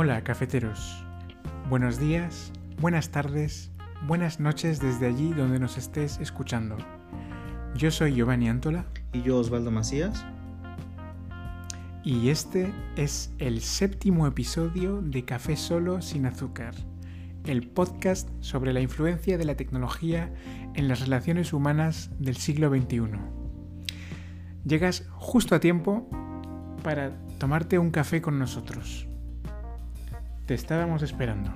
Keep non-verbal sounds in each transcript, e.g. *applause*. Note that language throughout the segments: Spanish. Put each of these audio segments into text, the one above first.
Hola, cafeteros. Buenos días, buenas tardes, buenas noches desde allí donde nos estés escuchando. Yo soy Giovanni Antola. Y yo, Osvaldo Macías. Y este es el séptimo episodio de Café Solo sin Azúcar, el podcast sobre la influencia de la tecnología en las relaciones humanas del siglo XXI. Llegas justo a tiempo para tomarte un café con nosotros. Te estábamos esperando.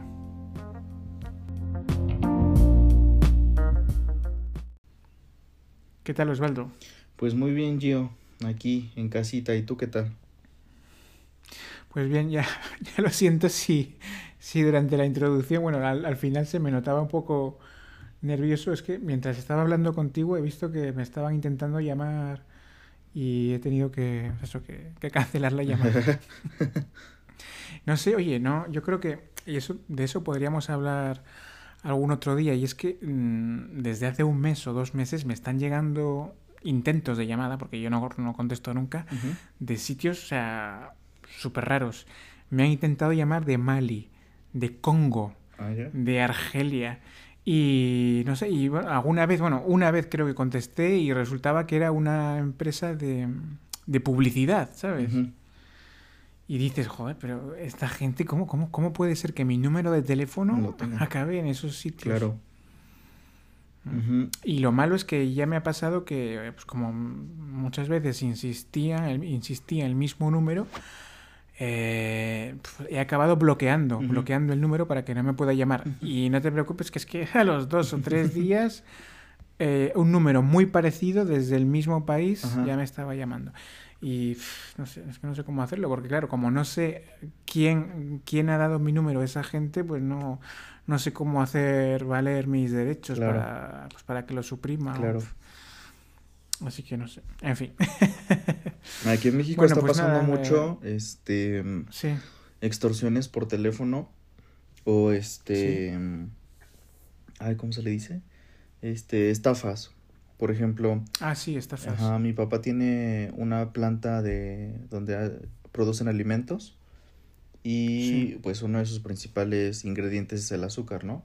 ¿Qué tal Osvaldo? Pues muy bien, Gio, aquí en casita. ¿Y tú qué tal? Pues bien, ya, *laughs* ya lo siento si, si durante la introducción, bueno, al, al, final se me notaba un poco nervioso. Es que mientras estaba hablando contigo he visto que me estaban intentando llamar y he tenido que, eso, que, que cancelar la llamada. *laughs* no sé, oye, no, yo creo que y eso, de eso podríamos hablar algún otro día. Y es que mmm, desde hace un mes o dos meses me están llegando intentos de llamada, porque yo no, no contesto nunca, uh -huh. de sitios, o sea, súper raros. Me han intentado llamar de Mali, de Congo, ah, de Argelia. Y no sé, y bueno, alguna vez, bueno, una vez creo que contesté y resultaba que era una empresa de, de publicidad, ¿sabes? Uh -huh. Y dices, joder, pero esta gente, ¿cómo, cómo, cómo puede ser que mi número de teléfono acabe en esos sitios? Claro. Ujú. Y lo malo es que ya me ha pasado que, pues como muchas veces insistía, el- insistía el mismo número, eh, pf, he acabado bloqueando, bloqueando el número para que no me pueda llamar. Y no te preocupes, que es que a los dos o tres *laughs* días eh, un número muy parecido desde el mismo país ya me estaba llamando. Y no sé, es que no sé cómo hacerlo, porque claro, como no sé quién, quién ha dado mi número a esa gente, pues no, no sé cómo hacer valer mis derechos Claro. para, pues para que lo suprima. o- Claro. Así que no sé. En fin. *laughs* Aquí en México Bueno, está pues pasando nada, mucho este sí. extorsiones por teléfono o este ay, ¿cómo se le dice? Este, estafas. Por ejemplo, Ah, sí, está fácil. ajá, mi papá tiene una planta de donde producen alimentos y Sí. pues uno de sus principales ingredientes es el azúcar, ¿no?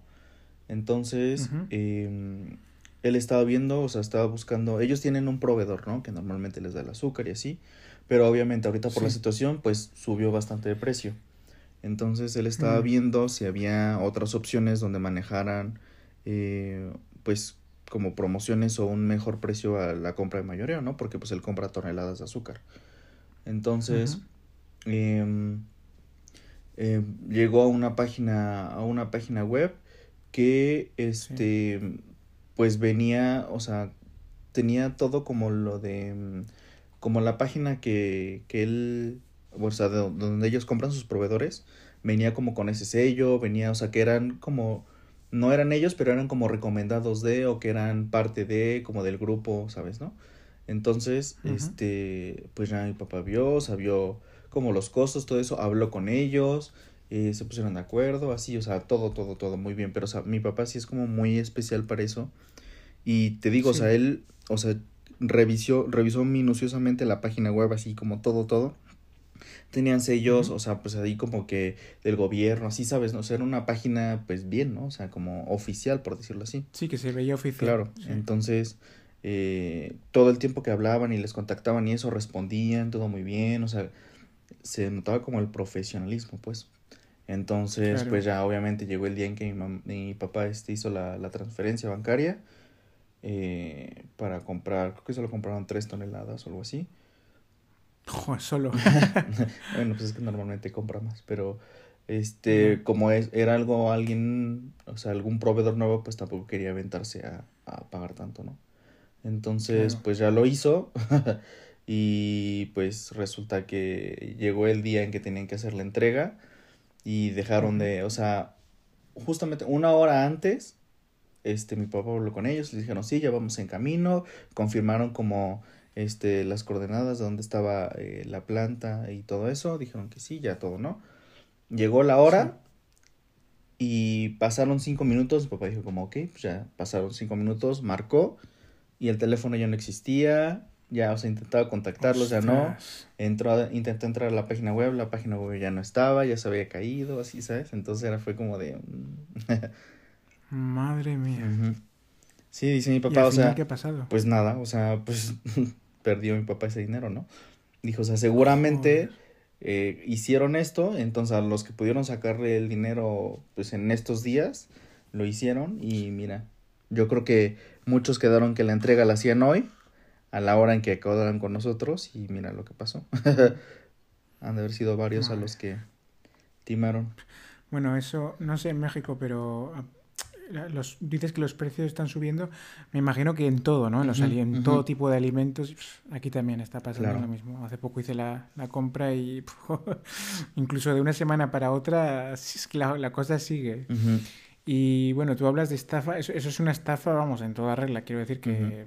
Entonces, em, él estaba viendo, o sea, estaba buscando, ellos tienen un proveedor, ¿no? Que normalmente les da el azúcar y así, pero obviamente ahorita por la situación, pues subió bastante de precio. Entonces él estaba Mm. viendo si había otras opciones donde manejaran, eh, pues, como promociones o un mejor precio a la compra de mayoreo, ¿no? Porque pues él compra toneladas de azúcar. Entonces, em, em, llegó a una página, a una página web que, este, pues venía, o sea, tenía todo como lo de, mm, como la página que, que él, o sea, de donde ellos compran sus proveedores, venía como con ese sello, venía, o sea, que eran como, no eran ellos, pero eran como recomendados de, o que eran parte de, como del grupo, ¿sabes, no? Entonces, este, pues ya mi papá vio, vio como los costos, todo eso, habló con ellos, eh, se pusieron de acuerdo, así, o sea, todo, todo, todo muy bien, pero, o sea, mi papá sí es como muy especial para eso, y te digo, Sí. o sea, él, o sea, revisó, revisó minuciosamente la página web, así como todo, todo, tenían sellos, o sea, pues ahí como que del gobierno, así, ¿sabes? No o sea, era una página, pues bien, ¿no? O sea, como oficial, por decirlo así. Sí, que se veía oficial. Claro, Sí. entonces eh, todo el tiempo que hablaban y les contactaban y eso respondían, todo muy bien, o sea, se notaba como el profesionalismo, pues. Entonces, Claro. pues ya obviamente llegó el día en que mi, papá este, hizo la, la transferencia bancaria eh, para comprar, creo que solo compraron tres toneladas o algo así. Joder, solo. *laughs* bueno, pues es que normalmente compra más, pero este, como es, era algo, alguien, o sea, algún proveedor nuevo, pues tampoco quería aventarse a, a pagar tanto, ¿no? Entonces, Claro. pues ya lo hizo *laughs* y pues resulta que llegó el día en que tenían que hacer la entrega y dejaron de, o sea, justamente una hora antes, este, mi papá habló con ellos, les dijeron, sí, ya vamos en camino, confirmaron como, este, las coordenadas de dónde estaba eh, la planta y todo eso, dijeron que sí, ya todo, ¿no? Llegó la hora y pasaron cinco minutos, mi papá dijo como, ok, pues ya pasaron cinco minutos, marcó y el teléfono ya no existía ya, o sea, intentaba contactarlos, ya no. Entró, intentó entrar a la página web, la página web ya no estaba, ya se había caído, así, ¿sabes? Entonces era, fue como de... Mm. *laughs* Madre mía. Sí, dice mi papá, o sea... ¿Qué ha pasado? Pues nada, o sea, pues *laughs* perdió mi papá ese dinero, ¿no? Dijo, o sea, seguramente eh, hicieron esto, entonces a los que pudieron sacarle el dinero, pues en estos días, lo hicieron y mira, yo creo que muchos quedaron que la entrega la hacían hoy, a la hora en que acabaron con nosotros y mira lo que pasó. *laughs* Han de haber sido varios a los que timaron. Bueno, eso no sé en México, pero los, dices que los precios están subiendo, me imagino que en todo, ¿no? En, los, en todo tipo de alimentos, aquí también está pasando lo mismo. Hace poco hice la, la compra y *laughs* incluso de una semana para otra, la, la cosa sigue. Y bueno, tú hablas de estafa, eso, es una estafa, vamos, en toda regla, quiero decir que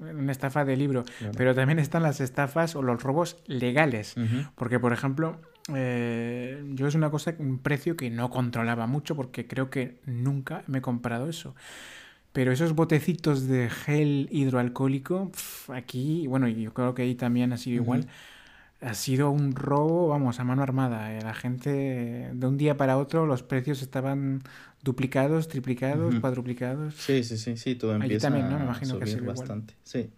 una estafa de libro, pero también están las estafas o los robos legales, porque por ejemplo, eh, yo es una cosa, un precio que no controlaba mucho porque creo que nunca me he comprado eso. Pero esos botecitos de gel hidroalcohólico, aquí, bueno, yo creo que ahí también ha sido igual ha sido un robo, vamos, a mano armada. Eh, la gente, de un día para otro, los precios estaban duplicados, triplicados, cuadruplicados. Sí, sí, sí, sí, todo empieza también, ¿no? Me imagino que bastante. Sí.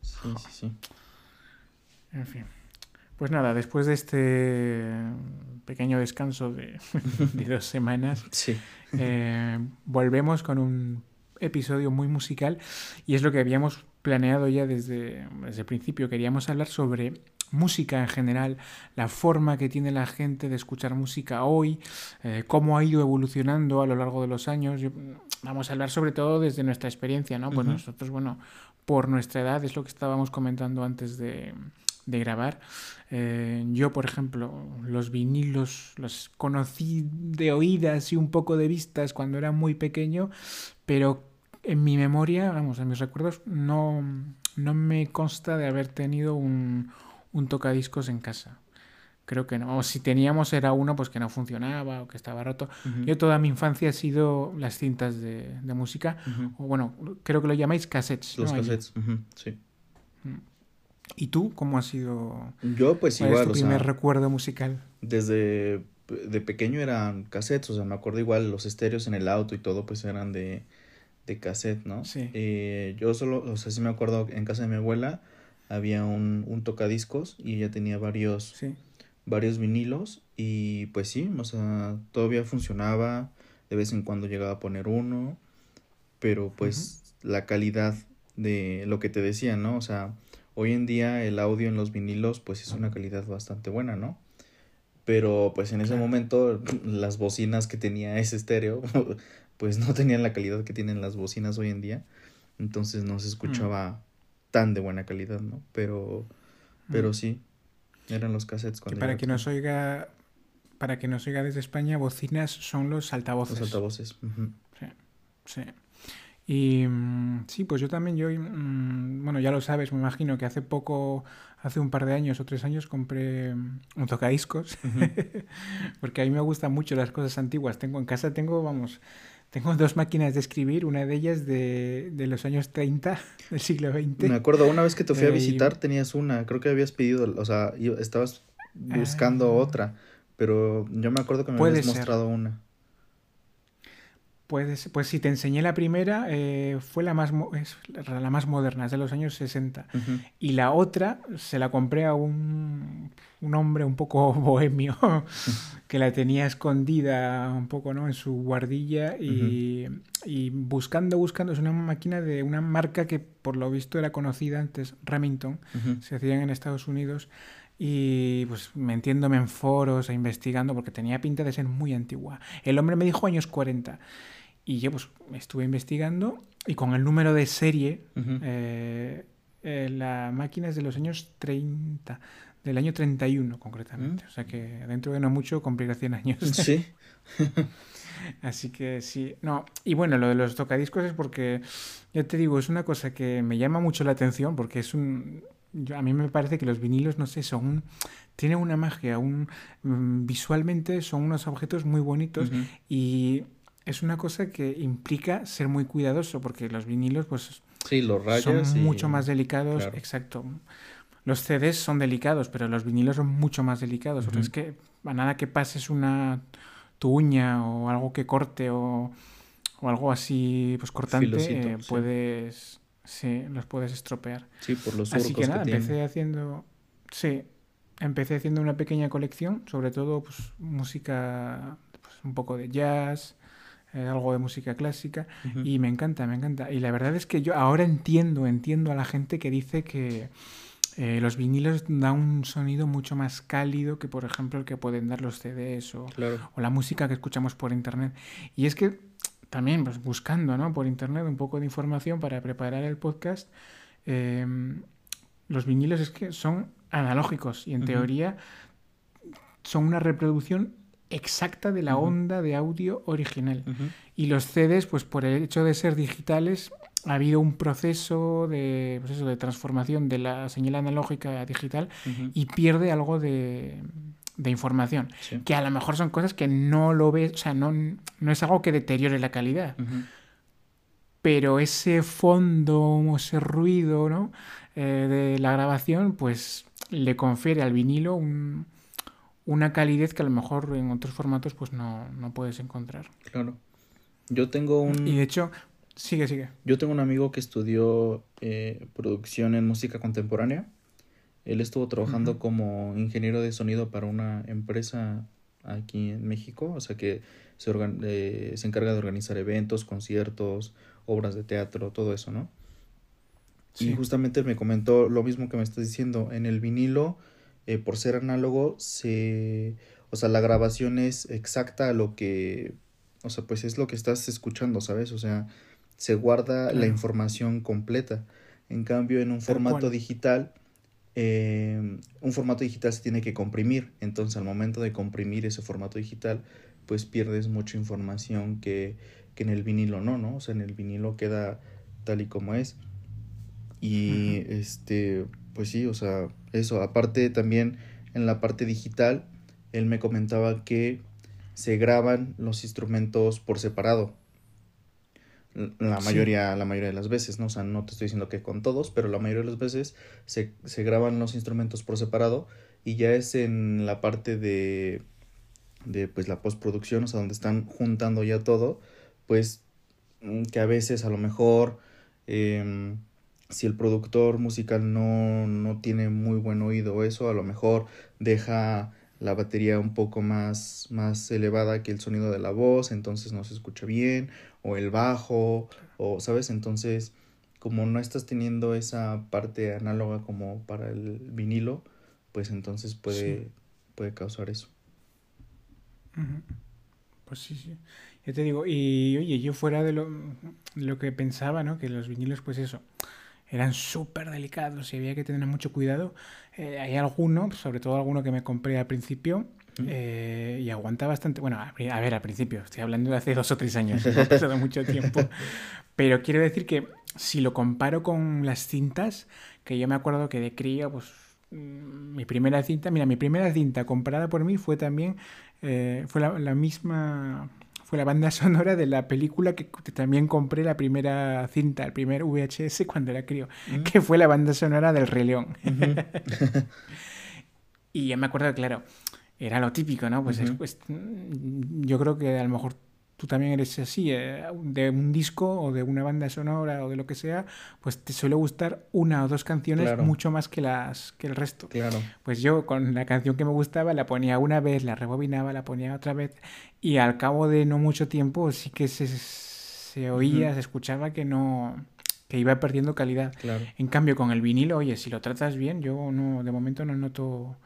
Sí, sí, sí. En fin. Pues nada, después de este pequeño descanso *laughs* de, dos semanas, sí. Eh, volvemos con un episodio muy musical y es lo que habíamos planeado ya desde, desde el principio. Queríamos hablar sobre música en general, la forma que tiene la gente de escuchar música hoy, eh, cómo ha ido evolucionando a lo largo de los años. vamos a hablar sobre todo desde nuestra experiencia, ¿no? Pues nosotros, bueno, por nuestra edad, es lo que estábamos comentando antes de, de grabar. Eh, yo, por ejemplo, los vinilos los conocí de oídas y un poco de vistas cuando era muy pequeño, pero en mi memoria, vamos, en mis recuerdos, no, no me consta de haber tenido un, un tocadiscos en casa. Creo que no. O si teníamos era uno pues que no funcionaba o que estaba roto. Yo toda mi infancia ha sido las cintas de, de música. O bueno, creo que lo llamáis cassettes. Los cassettes, sí. ¿Y tú cómo ha sido? Yo pues igual. Es tu primer recuerdo musical? Desde de pequeño eran cassettes, o sea, me acuerdo igual los estéreos en el auto y todo pues eran de, de cassette, ¿no? Sí. Eh, yo solo, o sea, sí me acuerdo en casa de mi abuela había un, un tocadiscos y ella tenía varios, varios vinilos y pues sí, o sea, todavía funcionaba, de vez en cuando llegaba a poner uno, pero pues la calidad de lo que te decía, ¿no? O sea, hoy en día el audio en los vinilos pues es una calidad bastante buena, ¿no? Pero pues en ese momento las bocinas que tenía ese estéreo *laughs* pues no tenían la calidad que tienen las bocinas hoy en día, entonces no se mm. escuchaba tan de buena calidad, ¿no? Pero, pero mm. sí, eran los cassettes cuando... para que nos oiga, para que nos oiga desde España, bocinas son los altavoces. Los altavoces. Sí, sí. Y mm, sí, pues yo también, yo, mm, bueno, ya lo sabes, me imagino que hace poco, hace un par de años o tres años compré un tocadiscos, *laughs* porque a mí me gustan mucho las cosas antiguas. Tengo en casa, tengo, vamos, tengo dos máquinas de escribir, una de ellas de, de los años 30 *laughs* del siglo XX. Me acuerdo, una vez que te fui a eh, visitar tenías una, creo que habías pedido, o sea, estabas buscando ah. otra, pero yo me acuerdo que me habías mostrado una. Pues, pues si te enseñé la primera, eh, fue la más, es la más moderna, es de los años 60. Y la otra se la compré a un, un hombre un poco *laughs* bohemio que la tenía escondida un poco ¿no? en su guardilla y, y, buscando, buscando, es una máquina de una marca que por lo visto era conocida antes, Remington, se hacían en Estados Unidos. Y pues metiéndome en foros e investigando porque tenía pinta de ser muy antigua. El hombre me dijo años 40. Y yo pues estuve investigando y con el número de serie, eh, eh, la máquina es de los años 30, del año 31 concretamente. Mm. O sea que dentro de no mucho cumplirá 100 años. Sí. *laughs* Así que sí. No, y bueno, lo de los tocadiscos es porque, ya te digo, es una cosa que me llama mucho la atención porque es un... a mí me parece que los vinilos, no sé, son... Tienen una magia, un, mm, visualmente son unos objetos muy bonitos y es una cosa que implica ser muy cuidadoso porque los vinilos pues Sí, los rayas. Son mucho más delicados, exacto. Los CDs son delicados, pero los vinilos son mucho más delicados. es que a nada que pases una tu uña o algo que corte o, o algo así pues cortante, eh, puedes sí, los puedes estropear. Sí, por los Así que nada, empecé haciendo sí, empecé haciendo una pequeña colección, sobre todo pues música pues, un poco de jazz, eh, algo de música clásica y me encanta, me encanta. Y la verdad es que yo ahora entiendo, entiendo a la gente que dice que eh, los vinilos dan un sonido mucho más cálido que, por ejemplo, el que pueden dar los CDs o, o la música que escuchamos por internet. Y es que también, pues buscando ¿no? por internet un poco de información para preparar el podcast, em, los vinilos es que son analógicos y en teoría son una reproducción exacta de la onda de audio original. Y los CDs, pues por el hecho de ser digitales, ha habido un proceso de, pues de transformación de la señal analógica a digital y pierde algo de, de información. Que a lo mejor son cosas que no lo ves, o sea, no, no es algo que deteriore la calidad. Pero ese fondo, ese ruido ¿no? Eh, de la grabación, pues le confiere al vinilo una calidez que a lo mejor en otros formatos pues no, no puedes encontrar. Claro. Yo tengo un... Y de hecho, Sigue, sigue. Yo tengo un amigo que estudió eh, producción en música contemporánea. Él estuvo trabajando como ingeniero de sonido para una empresa aquí en México, o sea que se, eh, se encarga de organizar eventos, conciertos, obras de teatro, todo eso, ¿no? Y justamente me comentó lo mismo que me estás diciendo. En el vinilo, eh, por ser análogo, se. O sea, la grabación es exacta a lo que. O sea, pues es lo que estás escuchando, ¿sabes? O sea, se guarda la información completa. En cambio, en un formato digital, em, un formato digital se tiene que comprimir. Entonces, al momento de comprimir ese formato digital, pues pierdes mucha información que, que en el vinilo no, ¿no? O sea, en el vinilo queda tal y como es. Y este, pues sí, o sea, eso. Aparte también en la parte digital, él me comentaba que se graban los instrumentos por separado la mayoría, la mayoría de las veces, ¿no? O sea, no te estoy diciendo que con todos, pero la mayoría de las veces se, se graban los instrumentos por separado y ya es en la parte de, de pues la postproducción, o sea, donde están juntando ya todo, pues mm, que a veces a lo mejor eh, si el productor musical no, no tiene muy buen oído eso, a lo mejor deja la batería un poco más, más elevada que el sonido de la voz, entonces no se escucha bien, o el bajo, o, ¿sabes? Entonces, como no estás teniendo esa parte análoga como para el vinilo, pues entonces puede, puede causar eso. Pues sí, sí. Ya te digo, y oye, yo fuera de lo, de lo que pensaba, ¿no? Que los vinilos, pues eso, eran súper delicados y había que tener mucho cuidado. Eh, hay alguno, sobre todo alguno que me compré al principio, eh, y aguanta bastante. Bueno, a, ver, al principio, estoy hablando de hace *laughs* dos o tres años, no ha pasado *laughs* mucho tiempo. Pero quiero decir que si lo comparo con las cintas, que yo me acuerdo que de cría, pues mm, mi primera cinta, mira, mi primera cinta comprada por mí fue también, eh, fue la misma fue la banda *laughs* sonora de la película que también compré la primera cinta, el primer VHS cuando era crío, mm. que fue la banda sonora del Rey León. *laughs* y ya me acuerdo, claro, era lo típico, ¿no? Pues, pues, yo creo que a lo mejor tú también eres así, eh, de un disco o de una banda sonora o de lo que sea, pues te suele gustar una o dos canciones mucho más que las que el resto. Claro. Pues yo con la canción que me gustaba la ponía una vez, la rebobinaba, la ponía otra vez y al cabo de no mucho tiempo sí que se, se oía, se escuchaba que no que iba perdiendo calidad. Claro. En cambio con el vinilo, oye, si lo tratas bien, yo no de momento no noto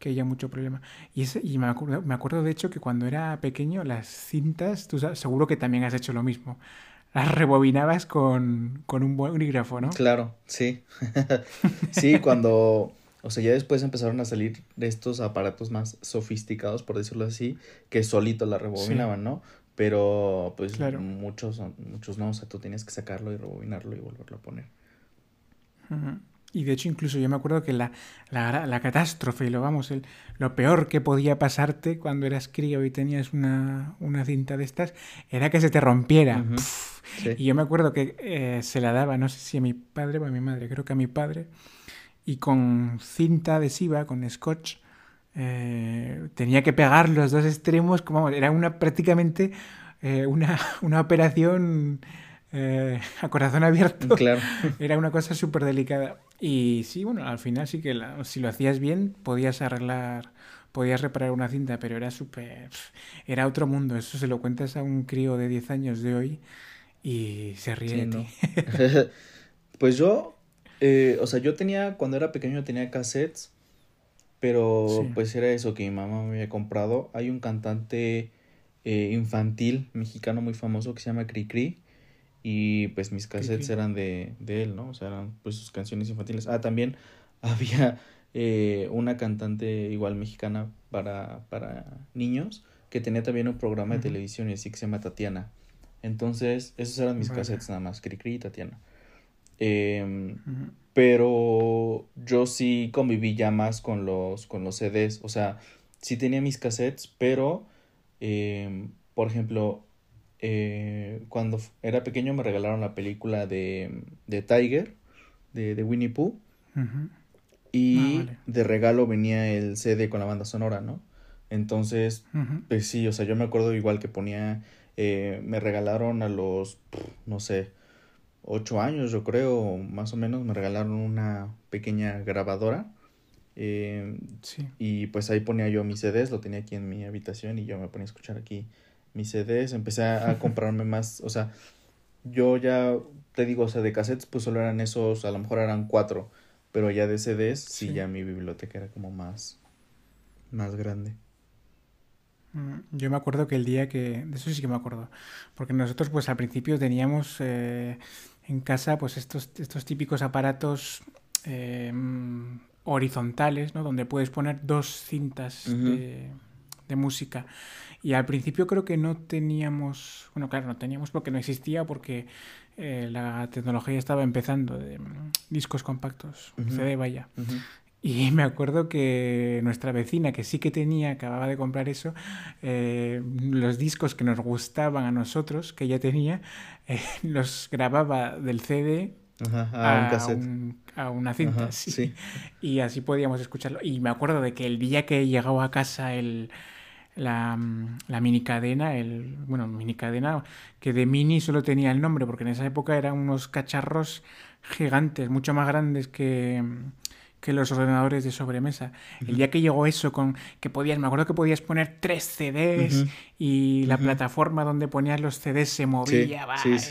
que haya mucho problema. Y, ese, y me, acuerdo, me acuerdo de hecho que cuando era pequeño las cintas, tú seguro que también has hecho lo mismo. Las rebobinabas con, con un bolígrafo, ¿no? Claro, sí. *laughs* sí, cuando... O sea, ya después empezaron a salir de estos aparatos más sofisticados, por decirlo así, que solito la rebobinaban, ¿no? Pero pues muchos, muchos no, o sea, tú tienes que sacarlo y rebobinarlo y volverlo a poner. Y de hecho incluso yo me acuerdo que la, la, la catástrofe, lo vamos, el, lo peor que podía pasarte cuando eras crío y tenías una, una cinta de estas, era que se te rompiera. Y yo me acuerdo que eh, se la daba, no sé si a mi padre o a mi madre, creo que a mi padre, y con cinta adhesiva, con scotch, eh, tenía que pegar los dos extremos, como era una prácticamente eh, una, *laughs* una, operación *laughs* a corazón abierto. Claro. *laughs* Era una cosa súper delicada. Y sí, bueno, al final sí que si lo hacías bien podías arreglar, podías reparar una cinta, pero era súper... Era otro mundo. Eso se lo cuentas a un crío de 10 años de hoy y se ríe de ti. *laughs* pues yo, eh, o sea, yo tenía, cuando era pequeño tenía cassettes, pero pues era eso que mi mamá me había comprado. Hay un cantante eh, infantil mexicano muy famoso que se llama Cri Cri y pues mis cassettes eran de, de él, ¿no? O sea, eran pues sus canciones infantiles. Ah, también *laughs* había eh, una cantante igual mexicana para, para niños que tenía también un programa de televisión y así que se llama Tatiana. Entonces, esos eran mis cassettes nada más, Cricri y Tatiana. Eh, Pero yo sí conviví ya más con los, con los CDs. O sea, sí tenía mis cassettes, pero, eh, por ejemplo, eh, cuando era pequeño me regalaron la película de, de Tiger, de, de Winnie Pooh. Y ah, de regalo venía el CD con la banda sonora, ¿no? Entonces, pues sí, o sea, yo me acuerdo igual que ponía, eh, me regalaron a los, no sé, ocho años, yo creo, más o menos, me regalaron una pequeña grabadora. Eh, sí. Y pues ahí ponía yo mis CDs, lo tenía aquí en mi habitación y yo me ponía a escuchar aquí mis CDs, empecé a, comprarme más, o sea, yo ya te digo, o sea, de cassettes pues solo eran esos, a lo mejor eran cuatro, pero ya de CDs sí, ya mi biblioteca era como más, más grande. Mm, yo me acuerdo que el día que, de eso sí que me acuerdo, porque nosotros pues al principio teníamos eh, en casa pues estos, estos típicos aparatos eh, horizontales, ¿no? Donde puedes poner dos cintas de, de música. Y al principio creo que no teníamos, bueno, claro, no teníamos porque no existía, porque eh, la tecnología estaba empezando de mm, discos compactos, CD vaya. Y *laughs* me acuerdo que nuestra vecina, que sí que tenía, acababa de comprar eso, eh, los discos que nos gustaban a nosotros, que ella tenía, eh, *laughs* los grababa del CD a, un a, una cinta. sí. Y así podíamos escucharlo. Y me acuerdo de que el día que llegaba a casa el, la, la mini cadena, el, bueno, mini cadena que de mini solo tenía el nombre, porque en esa época eran unos cacharros gigantes, mucho más grandes que, que los ordenadores de sobremesa. El día que llegó eso con que podías, me acuerdo que podías poner tres CDs y la plataforma donde ponías los CDs se movía,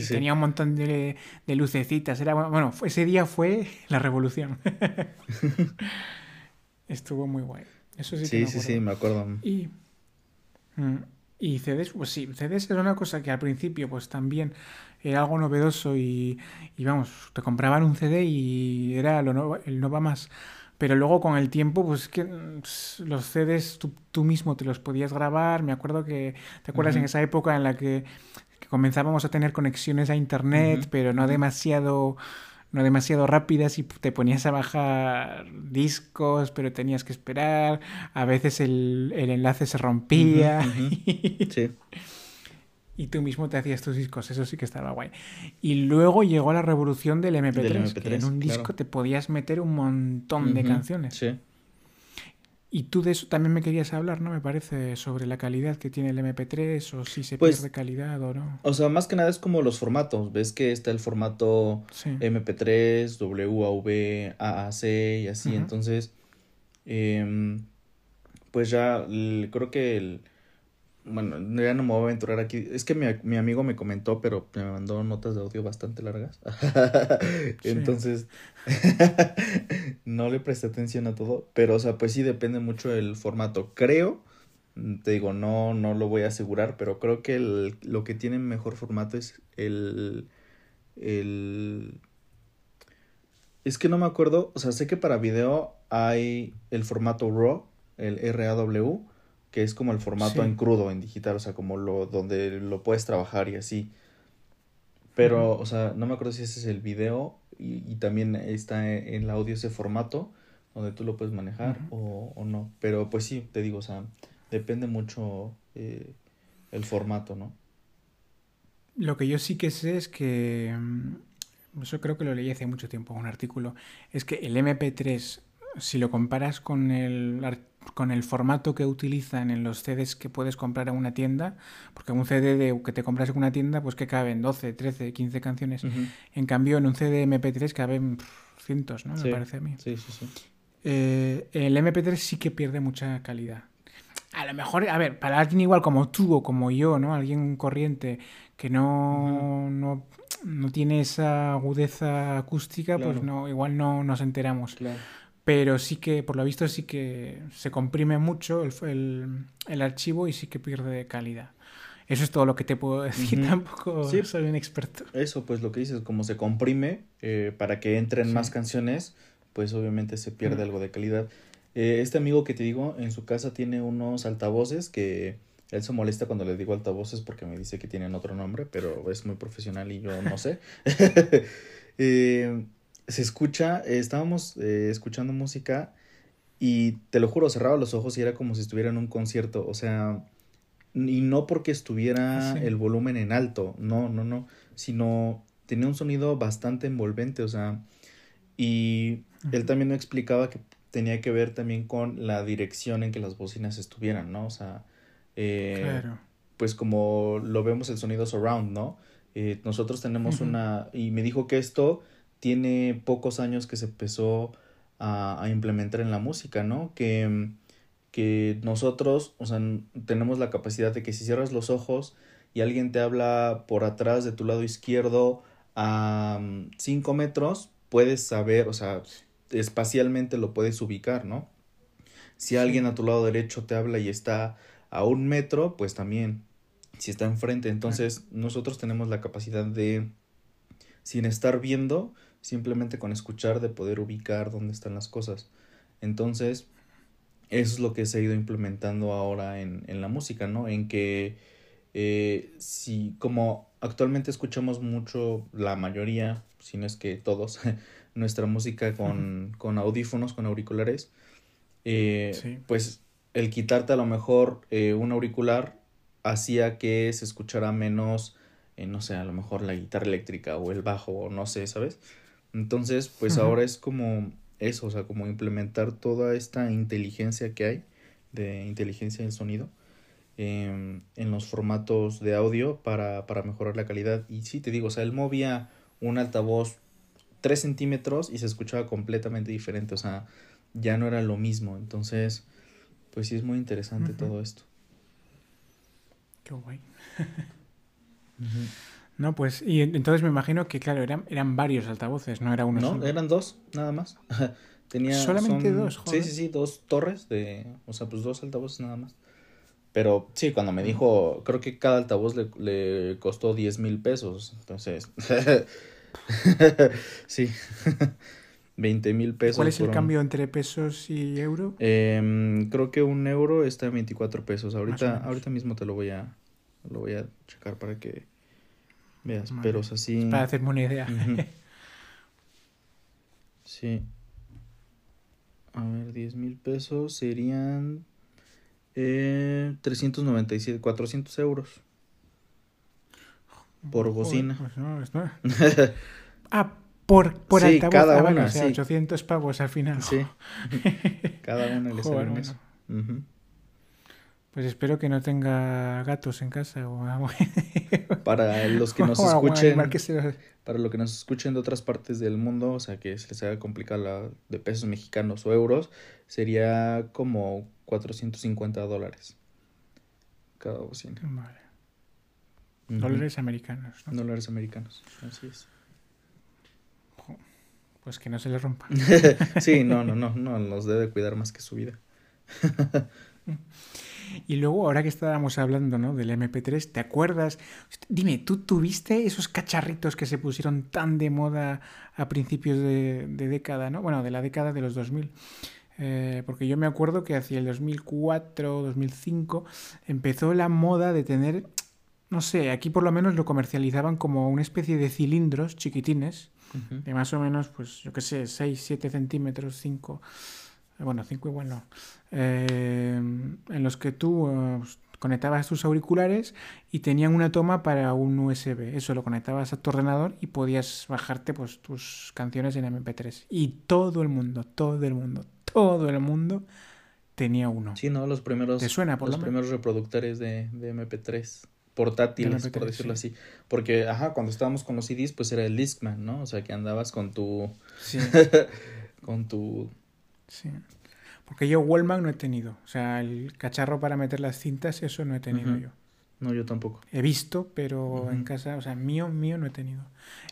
tenía un montón de, de, lucecitas. Era bueno, ese día fue la revolución. *laughs* Estuvo muy guay. Eso sí, sí, sí, sí, me acuerdo. Y Mm. Y CDs, pues sí, CDs era una cosa que al principio pues también era algo novedoso y, vamos, te compraban un CD y era lo el no va más. Pero luego con el tiempo, pues que mm, los CDs tú, mismo te los podías grabar. Me acuerdo que, ¿te acuerdas en esa época en la que, comenzábamos a tener conexiones a internet, pero no demasiado no demasiado rápidas y te ponías a bajar discos, pero tenías que esperar. A veces el, enlace se rompía. *laughs* sí. Y tú mismo te hacías tus discos, eso sí que estaba guay. Y luego llegó la revolución del MP3, que en un disco te podías meter un montón de canciones. Sí. Y tú de eso también me querías hablar, ¿no? Me parece, sobre la calidad que tiene el MP3 o si se pues, pierde calidad o no. O sea, más que nada es como los formatos. Ves que está el formato MP3, WAV, AAC y así. Entonces, em, pues ya creo que el, bueno, ya no me voy a aventurar aquí. Es que mi, mi, amigo me comentó, pero me mandó notas de audio bastante largas. *laughs* Entonces, *laughs* no le presté atención a todo. Pero, o sea, pues sí depende mucho del formato. Creo, te digo, no, no lo voy a asegurar, pero creo que el, lo que tiene mejor formato es el, el... Es que no me acuerdo, o sea, sé que para video hay el formato RAW, el RAW que es como el formato en crudo, en digital, o sea, como lo donde lo puedes trabajar y así. Pero, o sea, no me acuerdo si ese es el video y, también está en el audio ese formato donde tú lo puedes manejar o, o, no. Pero pues sí, te digo, o sea, depende mucho eh, el formato, ¿no? Lo que yo sí que sé es que, mm, eso creo que lo leí hace mucho tiempo, un artículo, es que el MP3, si lo comparas con el con el formato que utilizan en los CDs que puedes comprar en una tienda, porque un CD de, que te compras en una tienda, pues que caben 12, 13, 15 canciones. En cambio, en un CD MP3 caben cientos, ¿no? Me parece a mí. Sí, sí, sí. Eh, el MP3 sí que pierde mucha calidad. A lo mejor, a ver, para alguien igual como tú o como yo, ¿no? Alguien corriente que no, no, no, tiene esa agudeza acústica, pues no, igual no nos enteramos. Claro pero sí que, por lo visto, sí que se comprime mucho el, el, archivo y sí que pierde calidad. Eso es todo lo que te puedo *laughs* decir, tampoco soy un experto. Eso, pues lo que dices, como se comprime eh, para que entren más canciones, pues obviamente se pierde algo de calidad. Eh, este amigo que te digo, en su casa tiene unos altavoces que él se molesta cuando le digo altavoces porque me dice que tienen otro nombre, pero es muy profesional y yo no sé. *laughs* eh, se escucha, estábamos eh, escuchando música y te lo juro, cerraba los ojos y era como si estuviera en un concierto, o sea, y no porque estuviera el volumen en alto, no, no, no, sino tenía un sonido bastante envolvente, o sea, y él también me explicaba que tenía que ver también con la dirección en que las bocinas estuvieran, ¿no? O sea, eh, pues como lo vemos el sonido surround, ¿no? Eh, nosotros tenemos una, y me dijo que esto tiene pocos años que se empezó a, implementar en la música, ¿no? Que, que nosotros, o sea, tenemos la capacidad de que si cierras los ojos y alguien te habla por atrás de tu lado izquierdo a 5 metros, puedes saber, o sea, espacialmente lo puedes ubicar, ¿no? Si alguien a tu lado derecho te habla y está a un metro, pues también, si está enfrente, entonces nosotros tenemos la capacidad de, sin estar viendo, simplemente con escuchar de poder ubicar dónde están las cosas. Entonces, eso es lo que se ha ido implementando ahora en, en la música, ¿no? En que eh, si como actualmente escuchamos mucho, la mayoría, si no es que todos, *laughs* nuestra música con, con audífonos, con auriculares, eh, pues el quitarte a lo mejor eh, un auricular hacía que se escuchara menos, no sé, a lo mejor la guitarra eléctrica o el bajo, o no sé, ¿sabes? Entonces, pues ahora es como eso, o sea, como implementar toda esta inteligencia que hay, de inteligencia del sonido, em, en los formatos de audio para, para mejorar la calidad. Y sí, te digo, o sea, él movía un altavoz 3 centímetros y se escuchaba completamente diferente, o sea, ya no era lo mismo. Entonces, pues sí es muy interesante todo esto. Qué guay. *laughs* No, pues, y entonces me imagino que, claro, eran, eran varios altavoces, no era uno no, eran dos, nada más. *laughs* Tenía, Solamente dos, joder. Sí, sí, sí, dos torres de, o sea, pues dos altavoces nada más. Pero sí, cuando me dijo, creo que cada altavoz le, le costó 10 mil pesos, entonces, *laughs* sí, *laughs* 20 mil pesos. ¿Cuál es el cambio entre pesos y euro? Em, creo que un euro está en 24 pesos. Ahorita, ahorita mismo te lo voy a, lo voy a checar para que Veas, pero es así. Para hacerme una idea. *laughs* sí. A ver, 10 mil pesos serían eh, 397, 400 euros. Por bocina. Pues *laughs* ah, por, por sí, Cada ah, una, o sea, 800 pavos al final. Sí. *laughs* cada una le sale eso. Pues espero que no tenga gatos en casa *laughs* para los que *laughs* nos escuchen para los que nos escuchen de otras partes del mundo, o sea que se les haga complicado la de pesos mexicanos o euros, sería como 450 dólares cada bocina. Vale. Dólares americanos. ¿no? Dólares americanos, así es. Pues que no se le rompa. *laughs* sí, no, no, no, no, nos debe cuidar más que su vida. Y luego, ahora que estábamos hablando ¿no? del MP3, ¿te acuerdas? Dime, ¿tú tuviste esos cacharritos que se pusieron tan de moda a principios de, década, ¿no? Bueno, de la década de los 2000. Eh, porque yo me acuerdo que hacia el 2004, 2005 empezó la moda de tener no sé, aquí por lo menos lo comercializaban como una especie de cilindros chiquitines, de más o menos, pues yo qué sé, 6, 7 centímetros, 5, bueno, 5 igual no, eh, en los que tú eh, conectabas tus auriculares y tenían una toma para un USB. Eso lo conectabas a tu ordenador y podías bajarte pues tus canciones en MP3. Y todo el mundo, todo el mundo, todo el mundo tenía uno. Sí, ¿no? Los primeros, ¿Te suena, por los lo primeros reproductores de, de MP3 portátiles, MP3, por decirlo sí. así. Porque, ajá, cuando estábamos con los CDs, pues era el Discman, ¿no? O sea, que andabas con tu... Sí, *laughs* con tu... sí. Porque yo Wallman no he tenido. O sea, el cacharro para meter las cintas, eso no he tenido yo. No, yo tampoco. He visto, pero en casa, o sea, mío, mío no he tenido.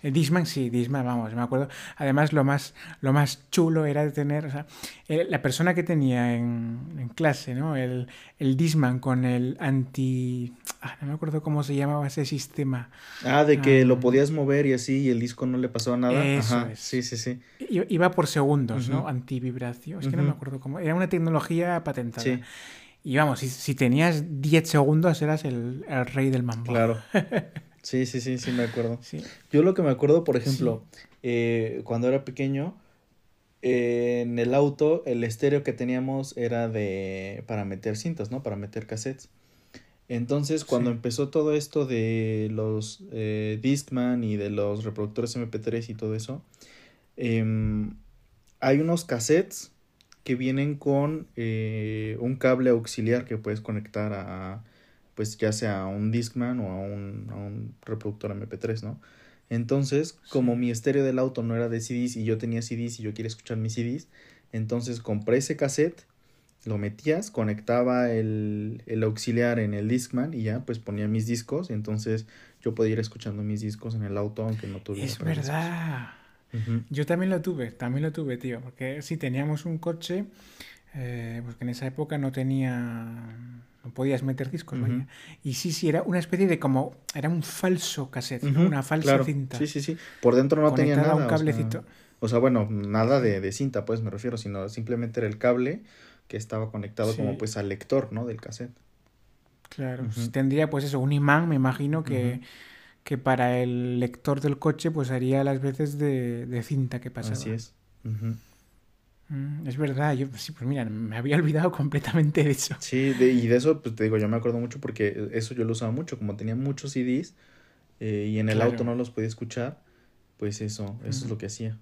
El Disman sí, Disman, vamos, me acuerdo. Además, lo más, lo más chulo era tener, o sea, el- la persona que tenía en, en clase, ¿no? El, el Disman con el anti... ah, no me acuerdo cómo se llamaba ese sistema. Ah, de que Ah. lo podías mover y así y el disco no le pasaba nada. Eso Ajá, es. sí, sí, sí. I- Iba por segundos, ¿no? Ujú. Antivibración. Es que no me acuerdo cómo. Era una tecnología patentada. Sí, Y vamos, si, si tenías 10 segundos eras el, el rey del mambo. claro. *laughs* Sí, sí, sí, sí, me acuerdo. Sí. Yo lo que me acuerdo, por ejemplo, eh, cuando era pequeño, eh, en el auto, el estéreo que teníamos era de para meter cintas, ¿no? Para meter cassettes. Entonces, cuando Sí. empezó todo esto de los eh, Discman y de los reproductores MP3 y todo eso, em, hay unos cassettes que vienen con eh, un cable auxiliar que puedes conectar a, pues ya sea a un Discman o a un, a un reproductor MP3, ¿no? Entonces, como mi estéreo del auto no era de CDs y yo tenía CDs y yo quería escuchar mis CDs, entonces compré ese cassette, lo metías, conectaba el, el auxiliar en el Discman y ya pues ponía mis discos, entonces yo podía ir escuchando mis discos en el auto aunque no tuviera Es para Yo también lo tuve, también lo tuve, tío. Porque sí, teníamos un coche, eh, porque en esa época no tenía. No podías meter discos, vaya. Y sí, sí, era una especie de como. Era un falso cassette, una falsa claro. cinta. Sí, sí, sí. Por dentro no tenía nada. un o sea, cablecito. O sea, bueno, nada de, de cinta, pues me refiero, sino simplemente era el cable que estaba conectado Sí. como pues al lector, ¿no? Del cassette. Claro. Tendría, pues eso, un imán, me imagino que. Que para el lector del coche, pues haría las veces de, de cinta que pasaba. Así es. Mm, es verdad, yo, sí, pues mira, me había olvidado *laughs* completamente de eso. Sí, de- y de eso, pues te digo, yo me acuerdo mucho porque eso yo lo usaba mucho, como tenía muchos CDs eh, y en el Claro. auto no los podía escuchar, pues eso, eso es lo que hacía.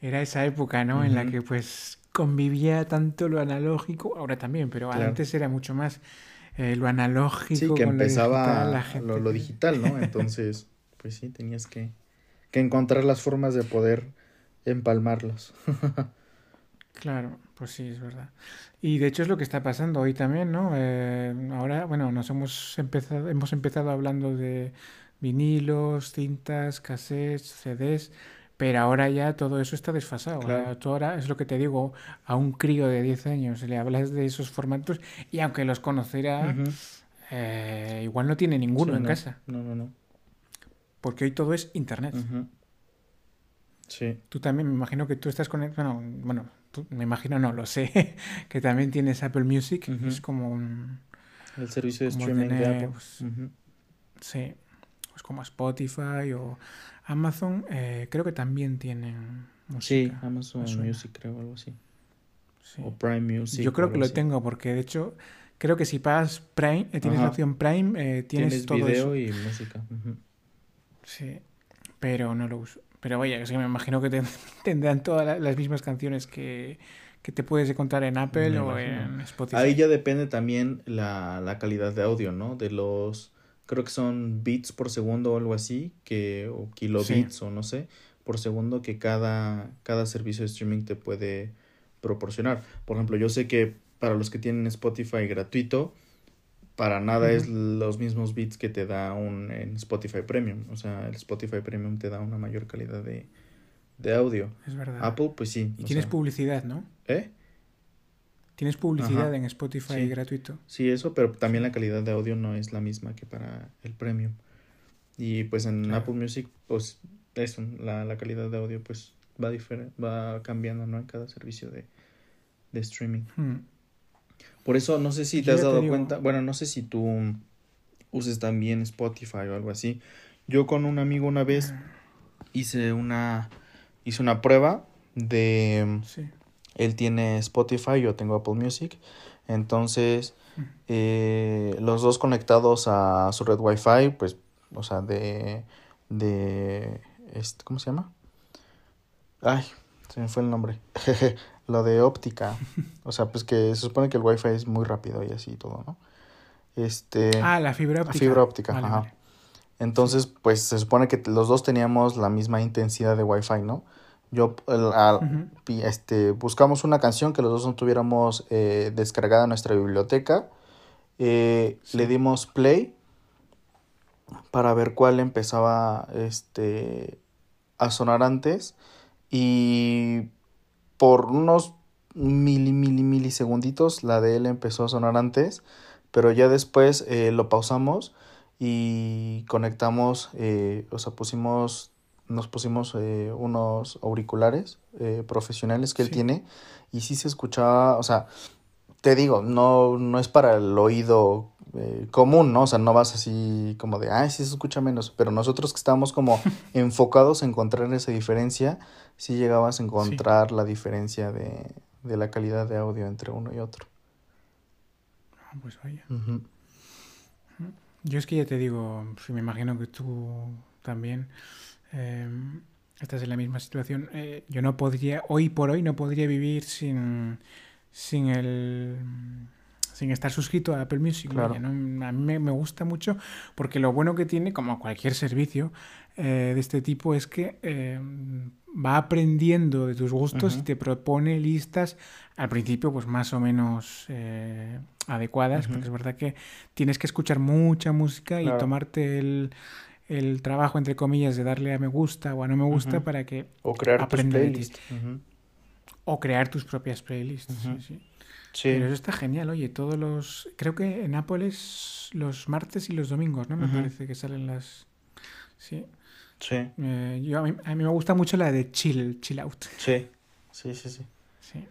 Era esa época, ¿no? En la que pues convivía tanto lo analógico, ahora también, pero Claro. antes era mucho más eh, lo analógico Sí, que con lo empezaba digital, la lo, gente lo digital, ¿no? *laughs* Entonces, pues sí, tenías que, que encontrar las formas de poder empalmarlos. *laughs* Claro, pues sí, es verdad. Y de hecho es lo que está pasando hoy también, ¿no? Eh, ahora, bueno, nos hemos empezado, hemos empezado hablando de vinilos, cintas, cassettes, CDs, pero ahora ya todo eso está desfasado. Claro. Ahora, tú ahora es lo que te digo, a un crío de 10 años le hablas de esos formatos y aunque los conocerá, eh, igual no tiene ninguno Sí, en no, casa, No, no, no. porque hoy todo es internet. Sí. Tú también, me imagino que tú estás conectado, bueno, bueno, tú- me imagino no, lo sé, *laughs* que también tienes Apple Music, es como un, El servicio de streaming de Apple. pues, sí, pues como Spotify o Amazon, eh, creo que también tienen Sí, música. Amazon me suena. Music, creo, algo así. sí. O Prime Music. Yo creo que lo así. tengo porque de hecho creo que si pagas Prime, eh, tienes la opción Prime, eh, tienes, Tienes todo video eso. y música. Sí, pero no lo uso. Pero vaya, que me imagino que ten- *laughs* tendrán todas la- las mismas canciones que, que te puedes encontrar en Apple Me o imagino. en Spotify. Ahí ya depende también la, la calidad de audio, ¿no? De los, creo que son bits por segundo o algo así, que, o kilobits o no sé, por segundo que cada, cada servicio de streaming te puede proporcionar. Por ejemplo, yo sé que para los que tienen Spotify gratuito, para nada es los mismos bits que te da un en Spotify Premium. O sea, el Spotify Premium te da una mayor calidad de, de audio. Es verdad. Apple, pues sí. y tienes sea, publicidad, ¿no? ¿Eh? Tienes publicidad Ajá. en Spotify Sí. gratuito. Sí, eso, pero también la calidad de audio no es la misma que para el premium. Y pues en Claro. Apple Music, pues eso, la, la calidad de audio pues va va cambiando, ¿no? En cada servicio de, de streaming. Hmm. Por eso no sé si te has te dado cuenta, bueno, no sé si tú uses también Spotify o algo así. Yo con un amigo una vez hice una hice una prueba de él tiene Spotify, yo tengo Apple Music. Entonces, eh, los dos conectados a su red Wi-Fi, pues, o sea, de, de, este, ¿cómo se llama? Ay, se me fue el nombre. *laughs* Lo de óptica. O sea, pues que se supone que el Wi-Fi es muy rápido y así y todo, ¿no? Este. Ah, la fibra óptica. La fibra óptica, ajá. Entonces, pues se supone que los dos teníamos la misma intensidad de Wi-Fi, ¿no? Yo, este, buscamos una canción que los dos no tuviéramos eh, descargada en nuestra biblioteca. Eh, le dimos play para ver cuál empezaba este, a sonar antes. Y por unos mili, mili, milisegunditos la de él empezó a sonar antes. Pero ya después eh, lo pausamos y conectamos, o sea, pusimos nos pusimos eh, unos auriculares eh, profesionales que él tiene y sí se escuchaba, o sea, te digo, no, no es para el oído eh, común, ¿no? O sea, no vas así como de, ay, sí se escucha menos, pero nosotros que estábamos como *laughs* enfocados en encontrar esa diferencia, sí llegabas a encontrar la diferencia de, de, la calidad de audio entre uno y otro. Ah, pues vaya. Yo es que ya te digo, si me imagino que tú también eh, estás en la misma situación. Eh, yo no podría, hoy por hoy, no podría vivir sin, sin el sin estar suscrito a Apple Music. A mí me, gusta mucho porque lo bueno que tiene, como cualquier servicio eh, de este tipo, es que eh, va aprendiendo de tus gustos y te propone listas al principio pues más o menos adecuadas, porque es verdad que tienes que escuchar mucha música y tomarte el el trabajo, entre comillas, de darle a me gusta o a no me gusta para que o crear tus playlists. O crear tus propias playlists. sí, Pero eso está genial, oye, todos los... Creo que en Apple es los martes y los domingos, ¿no? Me parece que salen las... Sí. Sí. Eh, yo, a, mí, a mí me gusta mucho la de chill, chill out. Sí, sí, sí, sí. Sí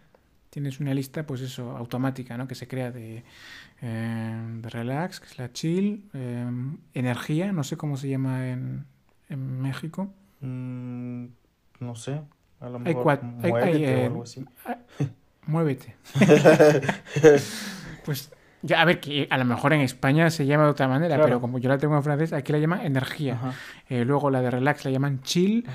tienes una lista, pues eso, automática, ¿no? Que se crea de, eh, de relax, que es la chill, eh, energía, no sé cómo se llama en, en México. Mm, no sé, a lo mejor hay muévete o eh, algo así. Ah, muévete. *laughs* pues ya, a ver, que a lo mejor en España se llama de otra manera, pero como yo la tengo en francés, aquí la llama energía. luego la de relax la llaman chill.